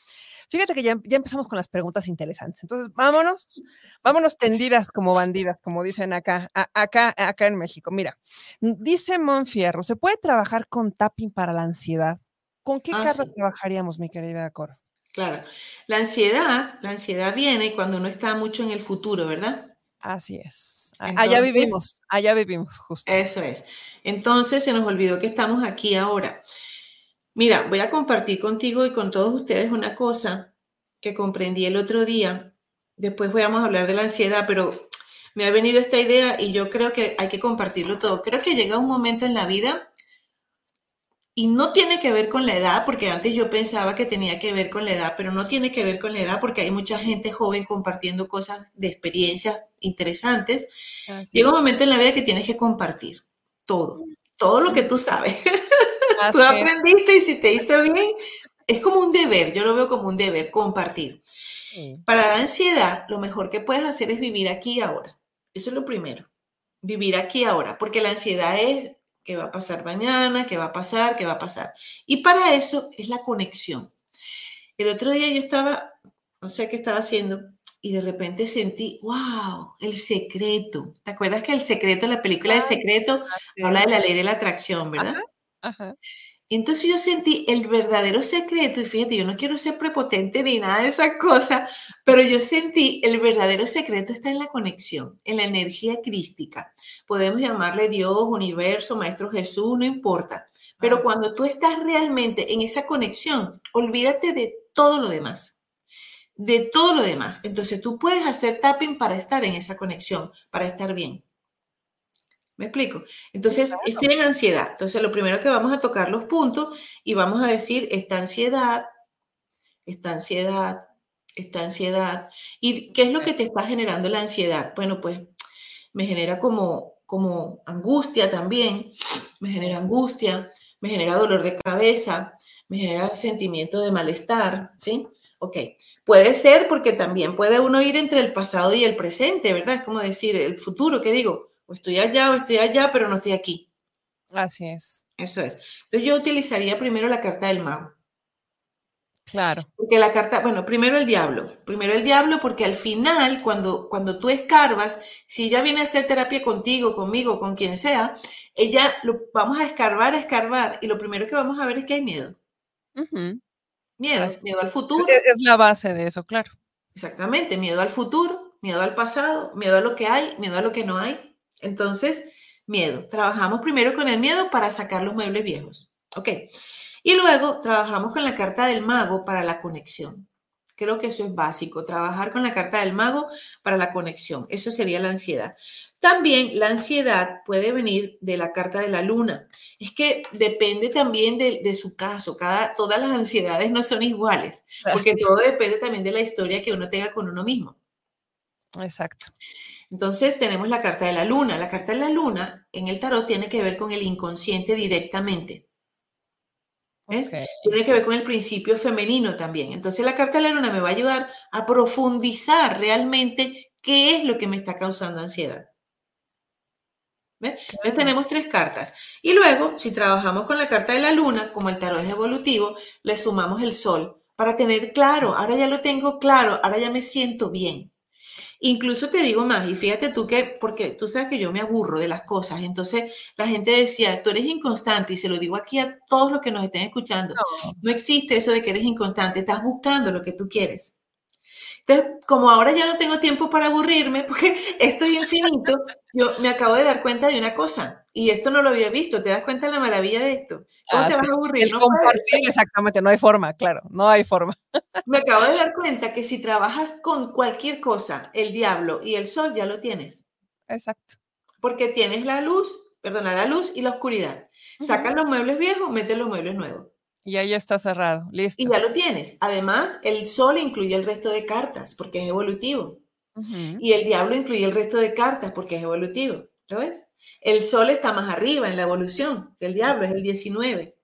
Fíjate que ya, ya, empezamos con las preguntas interesantes. Entonces, vámonos, vámonos tendidas como bandidas, como dicen acá, acá, acá en México. Mira, dice Monfierro, ¿se puede trabajar con tapping para la ansiedad? ¿Con qué ah, trabajaríamos, mi querida Cora? Claro, la ansiedad, la ansiedad viene cuando uno está mucho en el futuro, ¿verdad? Así es. allá vivimos, allá vivimos, justo. Eso es. Entonces se nos olvidó que estamos aquí ahora. Mira, voy a compartir contigo y con todos ustedes una cosa que comprendí el otro día. Después vamos a hablar de la ansiedad, pero me ha venido esta idea y yo creo que hay que compartirlo todo. Creo que llega un momento en la vida y no tiene que ver con la edad, porque antes yo pensaba que tenía que ver con la edad, pero no tiene que ver con la edad porque hay mucha gente joven compartiendo cosas de experiencias interesantes. Llega un momento en la vida que tienes que compartir todo, todo lo que tú sabes. Tú aprendiste y si te hizo bien, es como un deber, yo lo veo como un deber, compartir. Para la ansiedad, lo mejor que puedes hacer es vivir aquí y ahora. Eso es lo primero, vivir aquí y ahora, porque la ansiedad es qué va a pasar mañana, qué va a pasar, qué va a pasar. Y para eso es la conexión. El otro día yo estaba, no sé qué estaba haciendo, y de repente sentí, wow, el secreto. ¿Te acuerdas que el secreto, la película de secreto, habla de la ley de la atracción, verdad? Ajá. Entonces yo sentí el verdadero secreto, y fíjate, yo no quiero ser prepotente ni nada de esas cosas, pero yo sentí el verdadero secreto está en la conexión, en la energía crística. Podemos llamarle Dios, universo, Maestro Jesús, no importa. Pero cuando tú estás realmente en esa conexión, olvídate de todo lo demás. De todo lo demás. Entonces tú puedes hacer tapping para estar en esa conexión, para estar bien. ¿Me explico? Entonces, estoy en ansiedad. Entonces, lo primero que vamos a tocar los puntos y vamos a decir, esta ansiedad, esta ansiedad, esta ansiedad. ¿Y qué es lo que te está generando la ansiedad? Bueno, pues me genera como, como angustia también, me genera angustia, me genera dolor de cabeza, me genera sentimiento de malestar, ¿sí? Ok, puede ser porque también puede uno ir entre el pasado y el presente, ¿verdad? Es como decir, el futuro, ¿qué digo? O estoy allá o estoy allá, pero no estoy aquí. Así es. Eso es. Entonces yo utilizaría primero la carta del mago. Claro. Porque la carta, bueno, primero el diablo. Primero el diablo porque al final, cuando, cuando tú escarbas, si ella viene a hacer terapia contigo, conmigo, con quien sea, ella lo vamos a escarbar, a escarbar, y lo primero que vamos a ver es que hay miedo. Miedo, miedo al futuro. Es la base de eso, claro. Exactamente, miedo al futuro, miedo al pasado, miedo a lo que hay, miedo a lo que no hay. Entonces, miedo. Trabajamos primero con el miedo para sacar los muebles viejos. ¿Ok? Y luego trabajamos con la carta del mago para la conexión. Creo que eso es básico, trabajar con la carta del mago para la conexión. Eso sería la ansiedad. También la ansiedad puede venir de la carta de la luna. Es que depende también de, su caso. Cada, todas las ansiedades no son iguales, porque todo depende también de la historia que uno tenga con uno mismo. Exacto. Entonces tenemos la carta de la luna. La carta de la luna en el tarot tiene que ver con el inconsciente directamente. ¿Ves? Tiene que ver con el principio femenino también. Entonces la carta de la luna me va a ayudar a profundizar realmente qué es lo que me está causando ansiedad. ¿Ves? Entonces tenemos tres cartas. Y luego, si trabajamos con la carta de la luna, como el tarot es evolutivo, le sumamos el sol para tener claro, ahora ya lo tengo claro, ahora ya me siento bien. Incluso te digo más, y fíjate tú que, porque tú sabes que yo me aburro de las cosas, entonces la gente decía, tú eres inconstante, y se lo digo aquí a todos los que nos estén escuchando, no, existe eso de que eres inconstante, estás buscando lo que tú quieres. Entonces, como ahora ya no tengo tiempo para aburrirme, porque esto es infinito, yo me acabo de dar cuenta de una cosa, y esto no lo había visto, ¿te das cuenta de la maravilla de esto? ¿Cómo te vas a aburrir? El compartir, exactamente, no hay forma, claro, no hay forma. Me acabo de dar cuenta que si trabajas con cualquier cosa, el diablo y el sol ya lo tienes. Exacto. Porque tienes la luz, perdona, la luz y la oscuridad. Sacas los muebles viejos, metes los muebles nuevos. Y ahí ya está cerrado, listo. Y ya lo tienes. Además, el sol incluye el resto de cartas porque es evolutivo. Y el diablo incluye el resto de cartas porque es evolutivo. ¿Lo ves? El sol está más arriba en la evolución del diablo, es el 19.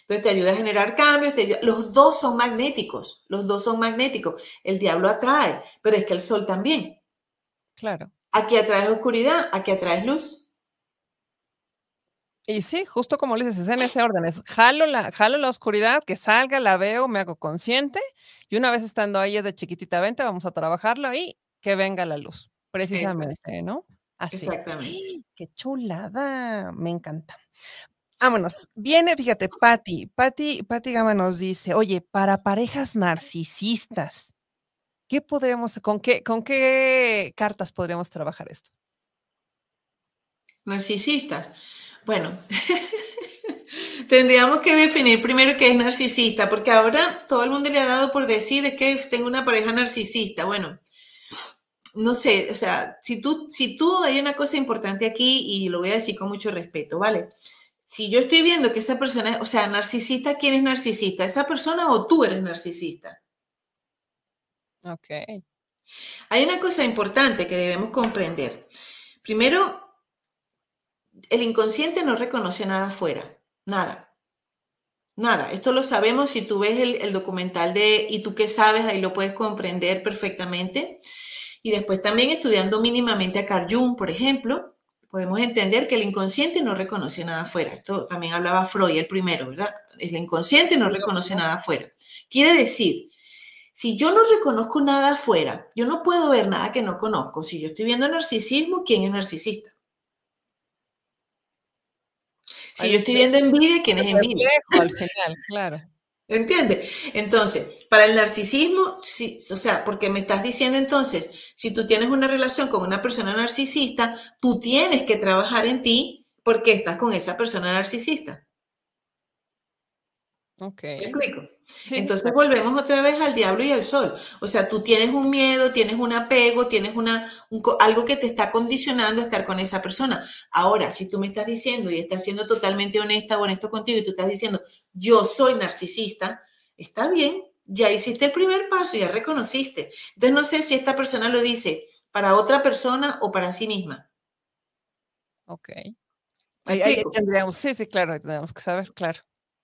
Entonces te ayuda a generar cambios. Los dos son magnéticos, los dos son magnéticos. El diablo atrae, pero es que el sol también. Claro. Aquí atraes oscuridad, aquí atraes luz. Y sí, justo como le dices, es en ese orden, es jalo la, jalo la oscuridad, que salga, la veo, me hago consciente, y una vez estando ahí desde chiquitita, vente, vamos a trabajarlo y que venga la luz, precisamente, ¿no? Así. Exactamente. ¡Qué chulada! Me encanta. Vámonos. Viene, fíjate, Patti. Patti, Patti Gama nos dice, oye, para parejas narcisistas, ¿qué podríamos, con qué, con qué cartas podríamos trabajar esto? Narcisistas. Bueno, tendríamos que definir primero qué es narcisista, porque ahora todo el mundo le ha dado por decir es que tengo una pareja narcisista. Bueno, no sé, o sea, si tú, si tú hay una cosa importante aquí y lo voy a decir con mucho respeto, ¿vale? Si yo estoy viendo que esa persona, o sea, narcisista, ¿quién es narcisista? ¿Esa persona o tú eres narcisista? Ok. Hay una cosa importante que debemos comprender. Primero, el inconsciente no reconoce nada afuera, nada. Nada, esto lo sabemos si tú ves el, documental de ¿Y tú qué sabes? Ahí lo puedes comprender perfectamente. Y después también estudiando mínimamente a Carl Jung, por ejemplo, podemos entender que el inconsciente no reconoce nada afuera. Esto también hablaba Freud, el primero, ¿verdad? El inconsciente no reconoce nada afuera. Quiere decir, si yo no reconozco nada afuera, yo no puedo ver nada que no conozco. Si yo estoy viendo narcisismo, ¿quién es narcisista? Si yo estoy viendo envidia, ¿quién es envidia? al final, claro. ¿Entiendes? Entonces, para el narcisismo, sí, o sea, porque me estás diciendo entonces, si tú tienes una relación con una persona narcisista, tú tienes que trabajar en ti porque estás con esa persona narcisista. Ok. ¿Me explico? Entonces volvemos otra vez al diablo y al sol. O sea, tú tienes un miedo, tienes un apego, tienes una, algo que te está condicionando a estar con esa persona. Ahora, si tú me estás diciendo y estás siendo totalmente honesta o honesto contigo y tú estás diciendo, yo soy narcisista, está bien, ya hiciste el primer paso, ya reconociste. Entonces no sé si esta persona lo dice para otra persona o para sí misma. Ok. Ahí, tendríamos, sí, sí, claro, tendríamos que saber, claro.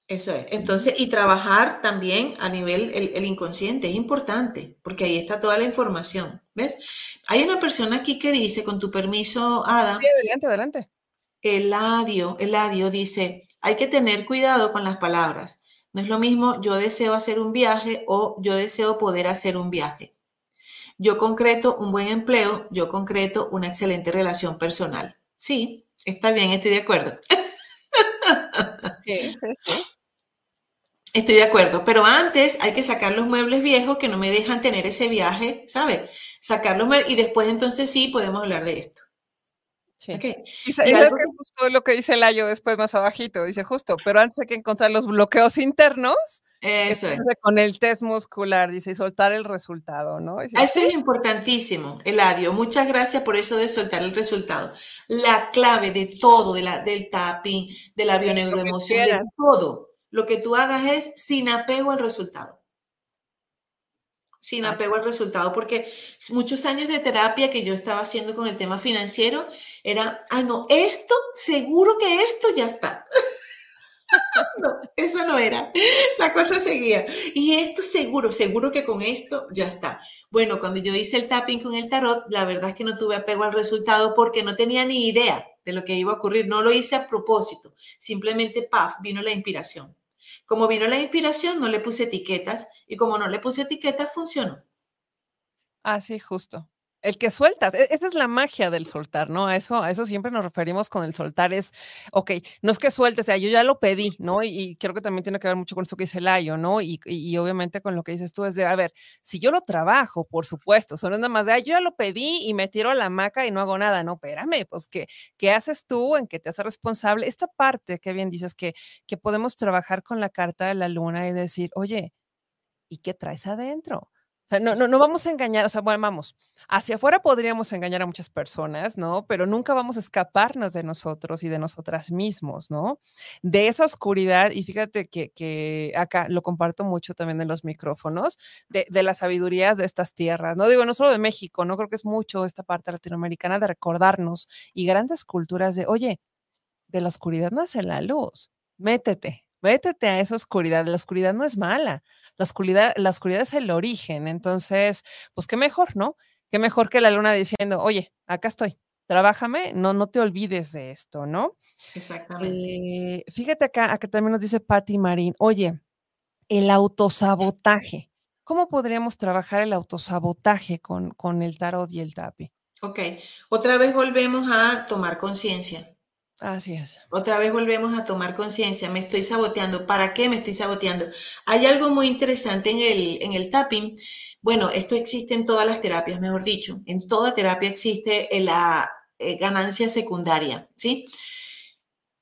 Eso es. Entonces, y trabajar también a nivel el, inconsciente es importante, porque ahí está toda la información. ¿Ves? Hay una persona aquí que dice, con tu permiso, Ada. Sí, adelante, adelante. Eladio, Eladio dice, hay que tener cuidado con las palabras. No es lo mismo yo deseo hacer un viaje o yo deseo poder hacer un viaje. Yo concreto un buen empleo, yo concreto una excelente relación personal. Sí, está bien, estoy de acuerdo. Sí, sí, sí. Estoy de acuerdo, pero antes hay que sacar los muebles viejos que no me dejan tener ese viaje, ¿sabes? Sacar los muebles y después entonces sí podemos hablar de esto. Y, sabes que justo lo que dice Layo después más abajito, dice justo, pero antes hay que encontrar los bloqueos internos. Eso es. Con el test muscular, dice, y soltar el resultado, ¿no? eso es importantísimo, Eladio. Muchas gracias por eso de soltar el resultado. La clave de todo, de la, del tapping, de la bioneuroemoción, de todo, lo que tú hagas es sin apego al resultado sin apego al resultado, porque muchos años de terapia que yo estaba haciendo con el tema financiero era, ah, no, esto, seguro que esto ya está. no, eso no era. La cosa seguía. Y esto seguro, seguro que con esto ya está. Bueno, cuando yo hice el tapping con el tarot, la verdad es que no tuve apego al resultado porque no tenía ni idea de lo que iba a ocurrir. No lo hice a propósito. Simplemente, paf, vino la inspiración. Como vino la inspiración, no le puse etiquetas y como no le puse etiquetas, funcionó. Así, ah, justo. El que sueltas, e-, esa es la magia del soltar, ¿no? A eso, a eso siempre nos referimos con el soltar, es, ok, no es que sueltes, o sea, yo ya lo pedí, ¿no? Y, creo que también tiene que ver mucho con eso que dice Layo, ¿no? Y, y, obviamente con lo que dices tú es de, a ver, si yo lo trabajo, por supuesto, son nada más de, yo ya lo pedí y me tiro a la hamaca y no hago nada, no, espérame, pues, ¿qué, qué haces tú en que te haces responsable? Esta parte que bien dices que, que podemos trabajar con la carta de la luna y decir, oye, ¿y qué traes adentro? O sea, no, no, no vamos a engañar, o sea, bueno, vamos, hacia afuera podríamos engañar a muchas personas, ¿no? Pero nunca vamos a escaparnos de nosotros y de nosotras mismos, ¿no? De esa oscuridad, y fíjate que, acá lo comparto mucho también en los micrófonos, de, de, las sabidurías de estas tierras, no digo, no solo de México, no creo que es mucho esta parte latinoamericana de recordarnos y grandes culturas de, oye, de la oscuridad nace la luz, métete, Métete a esa oscuridad. La oscuridad no es mala. La oscuridad, la oscuridad es el origen. Entonces, pues qué mejor, ¿no? Qué mejor que la luna diciendo, oye, acá estoy, trabájame, no, no te olvides de esto, ¿no? Exactamente. Eh, fíjate acá, acá también nos dice Patti Marín, oye, el autosabotaje. ¿Cómo podríamos trabajar el autosabotaje con, con el tarot y el tapi? Ok, otra vez volvemos a tomar conciencia. Así es. Otra vez volvemos a tomar conciencia, me estoy saboteando. ¿Para qué me estoy saboteando? Hay algo muy interesante en el, en el tapping. Bueno, esto existe en todas las terapias, mejor dicho. En toda terapia existe la eh, ganancia secundaria, ¿sí?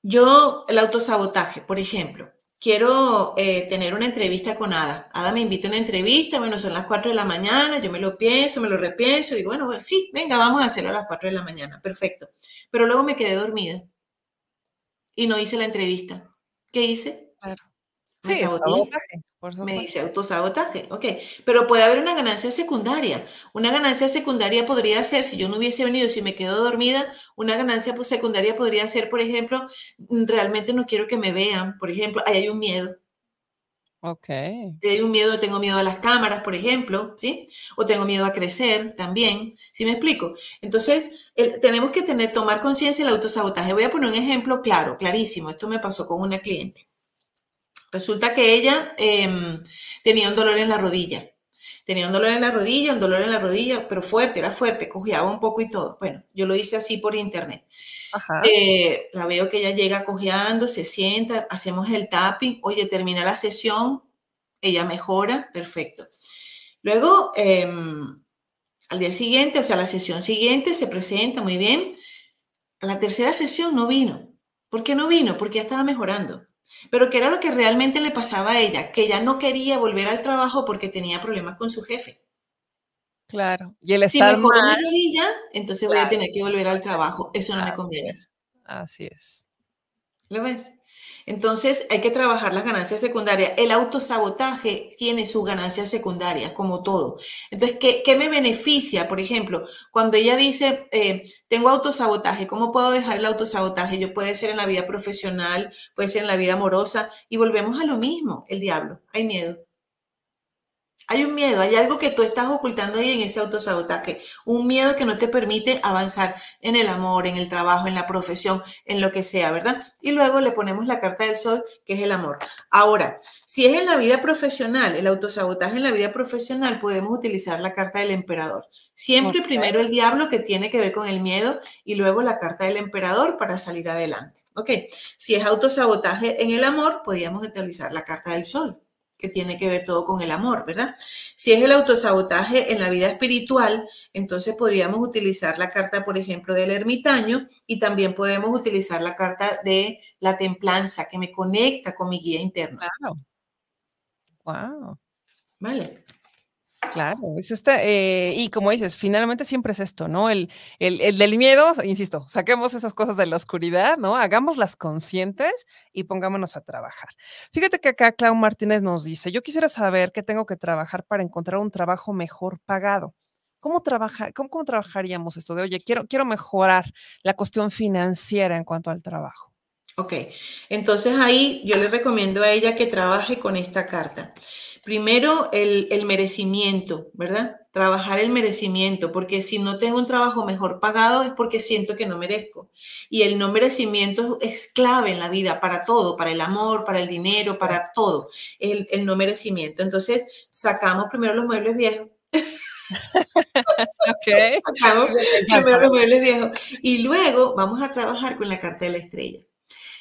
Yo, el autosabotaje, por ejemplo, quiero eh, tener una entrevista con Ada. Ada me invita a una entrevista, bueno, son las 4 de la mañana, yo me lo pienso, me lo repienso, y bueno, sí, venga, vamos a hacerlo a las 4 de la mañana, perfecto. Pero luego me quedé dormida y no hice la entrevista. ¿Qué hice? Claro. Me sí, sabotaje, Me dice autosabotaje, ok. Pero puede haber una ganancia secundaria. Una ganancia secundaria podría ser, si yo no hubiese venido, si me quedo dormida, una ganancia secundaria podría ser, por ejemplo, mm, realmente no quiero que me vean. Por ejemplo, ahí hay un miedo. Ok. Un miedo, tengo miedo a las cámaras, por ejemplo, ¿sí? O tengo miedo a crecer también, ¿sí me explico? Entonces, tenemos que tener, tomar conciencia del autosabotaje. Voy a poner un ejemplo claro, clarísimo. Esto me pasó con una cliente. Resulta que ella em, tenía un dolor en la rodilla. Tenía un dolor en la rodilla, un dolor en la rodilla, pero fuerte, era fuerte, cojeaba un poco y todo. Bueno, yo lo hice así por internet. Eh, la veo que ella llega cojeando, se sienta, hacemos el tapping, oye, termina la sesión, ella mejora, perfecto. Luego, em, al día siguiente, o sea, la sesión siguiente se presenta muy bien. A la tercera sesión no vino. ¿Por qué no vino? Porque ya estaba mejorando. Pero ¿qué era lo que realmente le pasaba a ella? Que ella no quería volver al trabajo porque tenía problemas con su jefe. Claro. Y el estar si mal, entonces voy a tener que volver al trabajo. Eso no me conviene. Así es. ¿Lo ves? Entonces hay que trabajar las ganancias secundarias. El autosabotaje tiene sus ganancias secundarias, como todo. Entonces, ¿qué, me beneficia? Por ejemplo, cuando ella dice, eh, tengo autosabotaje, ¿cómo puedo dejar el autosabotaje? Yo puede ser en la vida profesional, puede ser en la vida amorosa, y volvemos a lo mismo, el diablo, hay miedo. Hay un miedo, hay algo que tú estás ocultando ahí en ese autosabotaje, un miedo que no te permite avanzar en el amor, en el trabajo, en la profesión, en lo que sea, ¿verdad? Y luego le ponemos la carta del sol, que es el amor. Ahora, si es en la vida profesional, el autosabotaje en la vida profesional, podemos utilizar la carta del emperador. Siempre primero el diablo que tiene que ver con el miedo y luego la carta del emperador para salir adelante. Ok, si es autosabotaje en el amor, podríamos utilizar la carta del sol que tiene que ver todo con el amor, ¿verdad? Si es el autosabotaje en la vida espiritual, entonces podríamos utilizar la carta, por ejemplo, del ermitaño y también podemos utilizar la carta de la templanza que me conecta con mi guía interna. Claro. Wow. Vale. Claro, es este, y como dices, finalmente siempre es esto, ¿no? El, el, el, del miedo, insisto, saquemos esas cosas de la oscuridad, ¿no? Hagámoslas conscientes y pongámonos a trabajar. Fíjate que acá Clau Martínez nos dice, yo quisiera saber qué tengo que trabajar para encontrar un trabajo mejor pagado. ¿Cómo, trabaja, cómo, cómo trabajaríamos esto de, oye, quiero, quiero mejorar la cuestión financiera en cuanto al trabajo? Ok, entonces ahí yo le recomiendo a ella que trabaje con esta carta. Primero, el, merecimiento, ¿verdad? Trabajar el merecimiento, porque si no tengo un trabajo mejor pagado es porque siento que no merezco. Y el no merecimiento es clave en la vida para todo, para el amor, para el dinero, para todo, el, el no merecimiento. Entonces, sacamos primero los muebles viejos. ok. Sacamos primero los muebles viejos. Y luego vamos a trabajar con la carta de la estrella.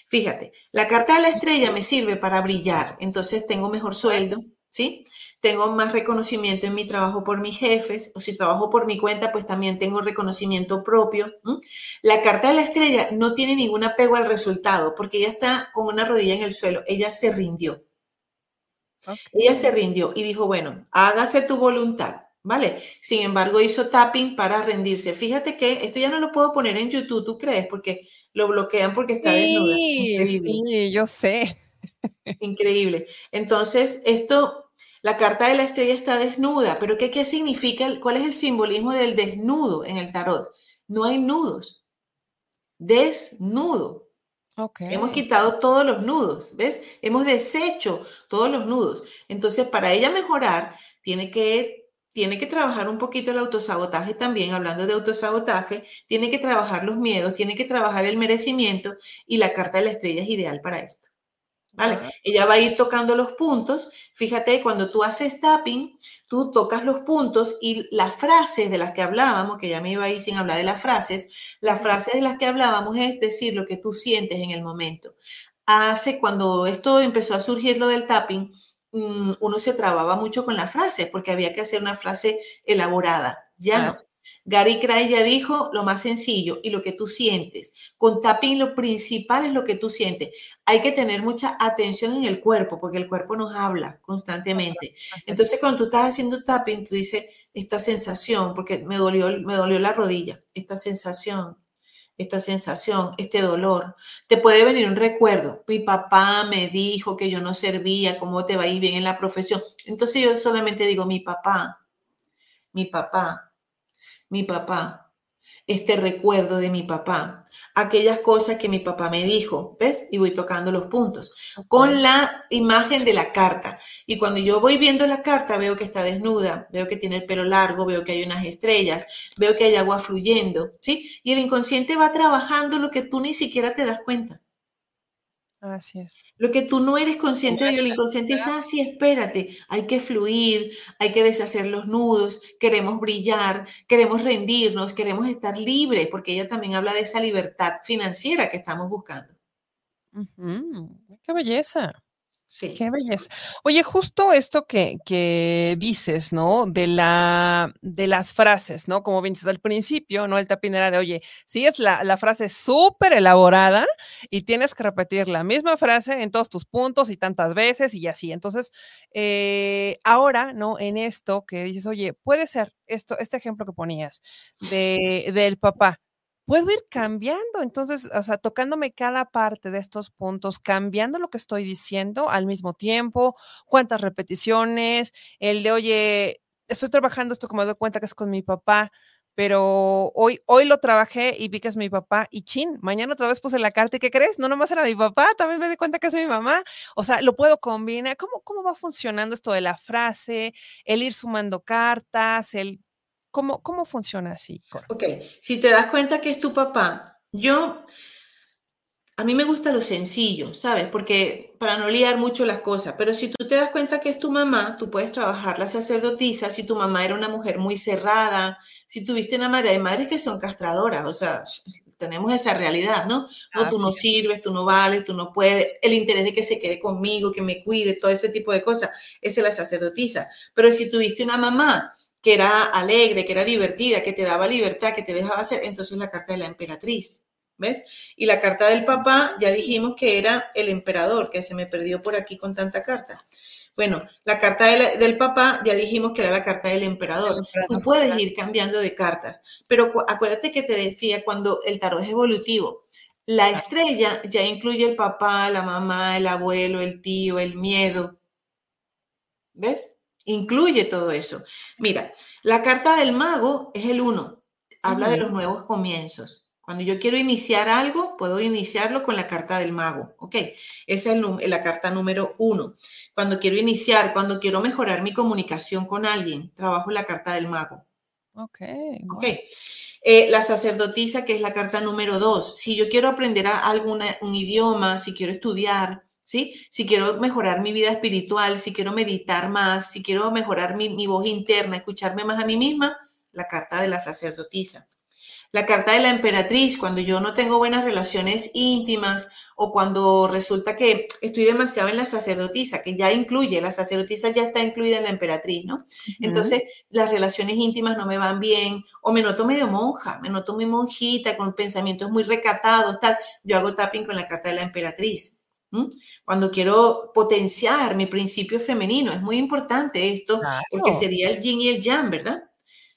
Fíjate, la carta de la estrella me sirve para brillar, entonces tengo mejor sueldo, ¿sí? Tengo más reconocimiento en mi trabajo por mis jefes, o si trabajo por mi cuenta, pues también tengo reconocimiento propio. La carta de la estrella no tiene ningún apego al resultado, porque ella está con una rodilla en el suelo, ella se rindió. Ella se rindió y dijo, bueno, hágase tu voluntad, ¿vale? Sin embargo, hizo tapping para rendirse. Fíjate que esto ya no lo puedo poner en YouTube, ¿tú crees? Porque lo bloquean porque está desnuda. Sí, yo sé. Increíble. Entonces, esto, la carta de la estrella está desnuda, pero ¿qué, ¿qué significa? ¿Cuál es el simbolismo del desnudo en el tarot? No hay nudos. Desnudo. Okay. Hemos quitado todos los nudos, ¿ves? Hemos deshecho todos los nudos. Entonces, para ella mejorar, tiene que tiene que trabajar un poquito el autosabotaje también, hablando de autosabotaje, tiene que trabajar los miedos, tiene que trabajar el merecimiento y la carta de la estrella es ideal para esto. ¿Vale? Ella va a ir tocando los puntos. Fíjate, cuando tú haces tapping, tú tocas los puntos y las frases de las que hablábamos, que ya me iba ahí sin hablar de las frases, las frases de las que hablábamos es decir lo que tú sientes en el momento. Hace, cuando esto empezó a surgir lo del tapping, Mm, uno se trababa mucho con la frase porque había que hacer una frase elaborada. Ya no. Gary Cray ya dijo lo más sencillo y lo que tú sientes. Con tapping lo principal es lo que tú sientes. Hay que tener mucha atención en el cuerpo porque el cuerpo nos habla constantemente. Entonces cuando tú estás haciendo tapping, tú dices esta sensación, porque me dolió, me dolió la rodilla, esta sensación, esta sensación, este dolor. Te puede venir un recuerdo. Mi papá me dijo que yo no servía, cómo te va a ir bien en la profesión. Entonces yo solamente digo, mi papá, mi papá, mi papá este recuerdo de mi papá, aquellas cosas que mi papá me dijo, ¿ves? Y voy tocando los puntos con la imagen de la carta. Y cuando yo voy viendo la carta, veo que está desnuda, veo que tiene el pelo largo, veo que hay unas estrellas, veo que hay agua fluyendo, ¿sí? Y el inconsciente va trabajando lo que tú ni siquiera te das cuenta. Así es. Lo que tú no eres consciente de, el inconsciente es, ah, sí, espérate, hay que fluir, hay que deshacer los nudos, queremos brillar, queremos rendirnos, queremos estar libres, porque ella también habla de esa libertad financiera que estamos buscando. ¡Qué belleza! Sí. Qué belleza. Oye, justo esto que, que, dices, ¿no? De la, de las frases, ¿no? Como dices al principio, ¿no? El tapín era de, oye, si es la, la frase súper elaborada y tienes que repetir la misma frase en todos tus puntos y tantas veces y así. Entonces, eh, ahora, ¿no? En esto que dices, oye, puede ser esto, este ejemplo que ponías de, del papá, puedo ir cambiando. Entonces, o sea, tocándome cada parte de estos puntos, cambiando lo que estoy diciendo al mismo tiempo, cuántas repeticiones, el de, oye, estoy trabajando esto como me doy cuenta que es con mi papá, pero hoy, hoy lo trabajé y vi que es mi papá y chin, mañana otra vez puse la carta y ¿qué crees? No nomás era mi papá, también me di cuenta que es mi mamá. O sea, lo puedo combinar. ¿Cómo, cómo va funcionando esto de la frase, el ir sumando cartas, el ¿Cómo, cómo funciona así? Ok, si te das cuenta que es tu papá, yo, a mí me gusta lo sencillo, ¿sabes? Porque para no liar mucho las cosas, pero si tú te das cuenta que es tu mamá, tú puedes trabajar la sacerdotisa, si tu mamá era una mujer muy cerrada, si tuviste una madre, hay madres que son castradoras, o sea, tenemos esa realidad, ¿no? No, tú no sirves, tú no vales, tú no puedes, el interés de que se quede conmigo, que me cuide, todo ese tipo de cosas, esa es la sacerdotisa. Pero si tuviste una mamá que era alegre, que era divertida, que te daba libertad, que te dejaba hacer, entonces la carta de la emperatriz. ¿Ves? Y la carta del papá, ya dijimos que era el emperador, que se me perdió por aquí con tanta carta. Bueno, la carta del papá, ya dijimos que era la carta del emperador. Tú puedes ir cambiando de cartas, pero acuérdate que te decía cuando el tarot es evolutivo, la estrella ya incluye el papá, la mamá, el abuelo, el tío, el miedo. ¿Ves? Incluye todo eso. Mira, la carta del mago es el uno. Habla de los nuevos comienzos. Cuando yo quiero iniciar algo, puedo iniciarlo con la carta del mago. ¿Ok? Esa es la carta número uno. Cuando quiero iniciar, cuando quiero mejorar mi comunicación con alguien, trabajo la carta del mago. Ok. Ok. Eh, la sacerdotisa, que es la carta número dos. Si yo quiero aprender algún un idioma, si quiero estudiar, ¿sí? Si quiero mejorar mi vida espiritual, si quiero meditar más, si quiero mejorar mi, mi voz interna, escucharme más a mí misma, la carta de la sacerdotisa. La carta de la emperatriz, cuando yo no tengo buenas relaciones íntimas o cuando resulta que estoy demasiado en la sacerdotisa, que ya incluye, la sacerdotisa ya está incluida en la emperatriz, ¿no? Entonces, las relaciones íntimas no me van bien o me noto medio monja, me noto muy monjita, con pensamientos muy recatados, tal. Yo hago tapping con la carta de la emperatriz. Cuando quiero potenciar mi principio femenino, es muy importante esto, porque sería el yin y el yang, ¿verdad?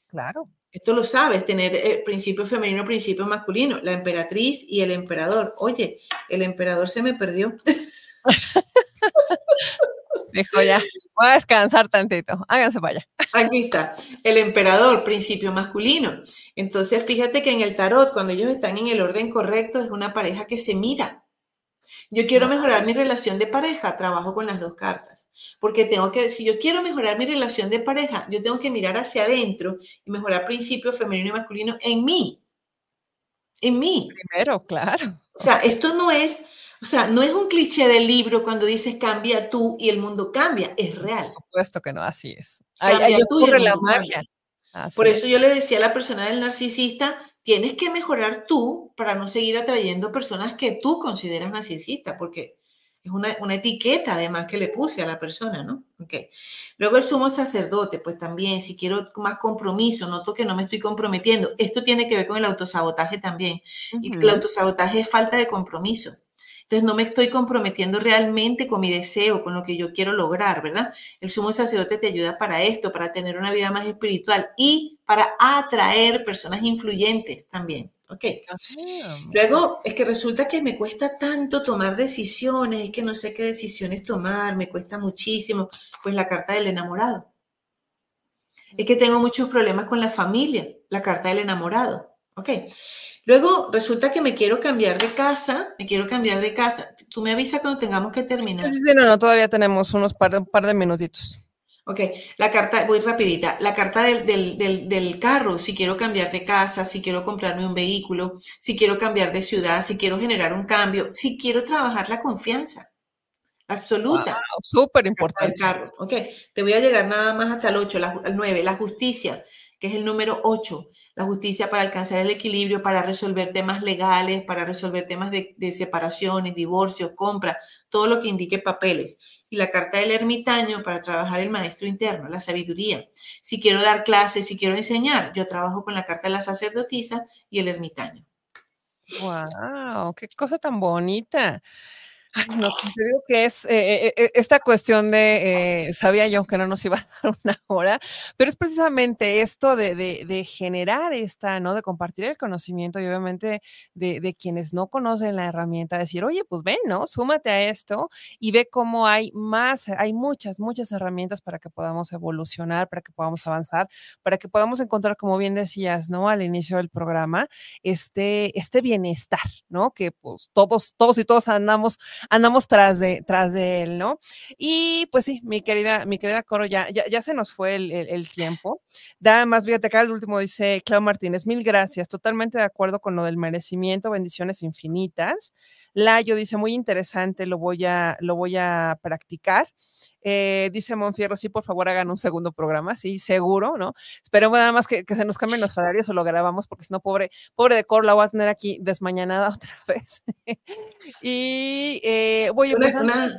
Claro. Esto lo sabes, tener el eh, principio femenino, principio masculino, la emperatriz y el emperador. Oye, el emperador se me perdió. Dijo ya, voy a descansar tantito, háganse para allá. Aquí está, el emperador, principio masculino. Entonces, fíjate que en el tarot, cuando ellos están en el orden correcto, es una pareja que se mira. Yo quiero mejorar mi relación de pareja, trabajo con las dos cartas. Porque tengo que, si yo quiero mejorar mi relación de pareja, yo tengo que mirar hacia adentro y mejorar principios femenino y masculino en mí. En mí. Primero, claro. O sea, esto no es, o sea, no es un cliché del libro cuando dices cambia tú y el mundo cambia, es real. Por supuesto que no, así es. Ahí, ocurre la magia. Por eso yo le decía a la persona del narcisista, tienes que mejorar tú para no seguir atrayendo personas que tú consideras narcisistas, porque es una, una, etiqueta además que le puse a la persona, ¿no? Ok. Luego el sumo sacerdote, pues también, si quiero más compromiso, noto que no me estoy comprometiendo. Esto tiene que ver con el autosabotaje también. Y el autosabotaje es falta de compromiso. Entonces no me estoy comprometiendo realmente con mi deseo, con lo que yo quiero lograr, ¿verdad? El sumo sacerdote te ayuda para esto, para tener una vida más espiritual y para atraer personas influyentes también. Ok. Luego es que resulta que me cuesta tanto tomar decisiones, es que no sé qué decisiones tomar, me cuesta muchísimo. Pues la carta del enamorado. Es que tengo muchos problemas con la familia, la carta del enamorado. Ok. Luego resulta que me quiero cambiar de casa, me quiero cambiar de casa. Tú me avisas cuando tengamos que terminar. Sí, sí, no, no, todavía tenemos unos par un par de minutitos. Ok, la carta, voy rapidita, la carta del, del, del, carro, si quiero cambiar de casa, si quiero comprarme un vehículo, si quiero cambiar de ciudad, si quiero generar un cambio, si quiero trabajar la confianza absoluta. Wow, Súper importante. Carro. Ok, te voy a llegar nada más hasta el 8, el 9, la justicia, que es el número 8 la justicia para alcanzar el equilibrio, para resolver temas legales, para resolver temas de, separaciones, divorcios, compra, todo lo que indique papeles. Y la carta del ermitaño para trabajar el maestro interno, la sabiduría. Si quiero dar clases, si quiero enseñar, yo trabajo con la carta de la sacerdotisa y el ermitaño. ¡Wow! ¡Qué cosa tan bonita! No, te digo que es eh, eh, eh, esta cuestión de, sabía yo que no nos iba a dar una hora, pero es precisamente esto de, de, generar esta, ¿no? De compartir el conocimiento y obviamente de, quienes no conocen la herramienta, decir, oye, pues ven, ¿no? Súmate a esto y ve cómo hay más, hay muchas, muchas herramientas para que podamos evolucionar, para que podamos avanzar, para que podamos encontrar, como bien decías, ¿no? Al inicio del programa, este, este bienestar, ¿no? Que pues todos, todos y todos andamos andamos tras de, tras de él, ¿no? Y pues sí, mi querida, mi querida Coro, ya, ya, se nos fue el, tiempo. Da más, fíjate acá el último dice Clau Martínez, mil gracias, totalmente de acuerdo con lo del merecimiento, bendiciones infinitas. Layo dice, muy interesante, lo voy a, lo voy a practicar. Eh, dice Monfierro, sí, por favor, hagan un segundo programa, sí, seguro, ¿no? Esperemos nada más que, se nos cambien los horarios o lo grabamos, porque si no, pobre, pobre de Cor, la voy a tener aquí desmañanada otra vez. y eh, voy a empezar.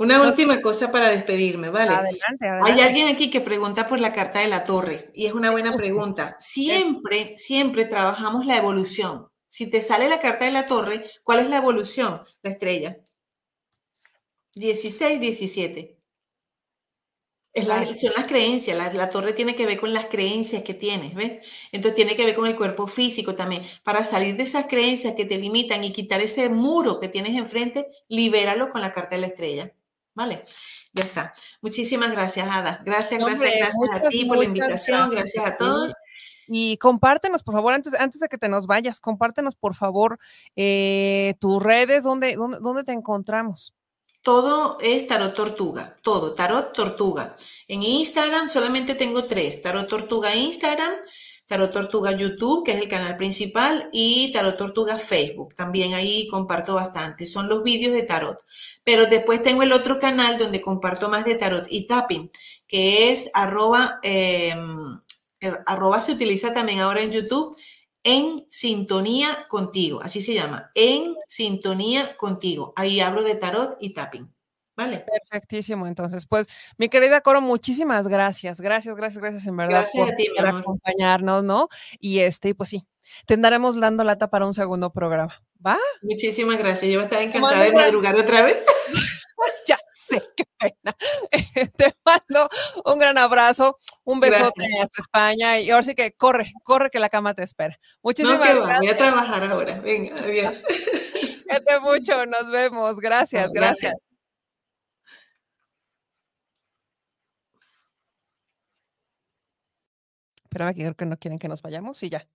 Una última cosa para despedirme, ¿vale? Adelante, adelante. Hay alguien aquí que pregunta por la carta de la torre y es una buena pregunta. Siempre, siempre trabajamos la evolución. Si te sale la carta de la torre, ¿cuál es la evolución? La estrella. 16, 17. Es la, son las creencias, la, la, torre tiene que ver con las creencias que tienes, ¿ves? Entonces tiene que ver con el cuerpo físico también. Para salir de esas creencias que te limitan y quitar ese muro que tienes enfrente, libéralo con la carta de la estrella. ¿vale? Ya está. Muchísimas gracias, Ada. Gracias, gracias, gracias a ti por la invitación, gracias, a todos. Y compártenos, por favor, antes, antes de que te nos vayas, compártenos, por favor, eh, tus redes, ¿dónde, dónde, dónde te encontramos? Todo es Tarot Tortuga, todo, Tarot Tortuga. En Instagram solamente tengo tres, Tarot Tortuga Instagram, Tarot Tortuga YouTube, que es el canal principal, y Tarot Tortuga Facebook. También ahí comparto bastante. Son los vídeos de Tarot. Pero después tengo el otro canal donde comparto más de Tarot y Tapping, que es arroba, em, er, arroba se utiliza también ahora en YouTube, en sintonía contigo. Así se llama, en sintonía contigo. Ahí hablo de Tarot y Tapping. Vale. Perfectísimo. Entonces, pues, mi querida Coro, muchísimas gracias. Gracias, gracias, gracias en verdad por, acompañarnos, ¿no? Y este, pues sí, te andaremos dando lata para un segundo programa. ¿Va? Muchísimas gracias. Yo voy a estar encantada de madrugar otra vez. ya sé, qué pena. te mando un gran abrazo, un besote hasta España y ahora sí que corre, corre que la cama te espera. Muchísimas gracias. Voy a trabajar ahora. Venga, adiós. Cuídate mucho, nos vemos. gracias. gracias. Espérame que creo que no quieren que nos vayamos y ya.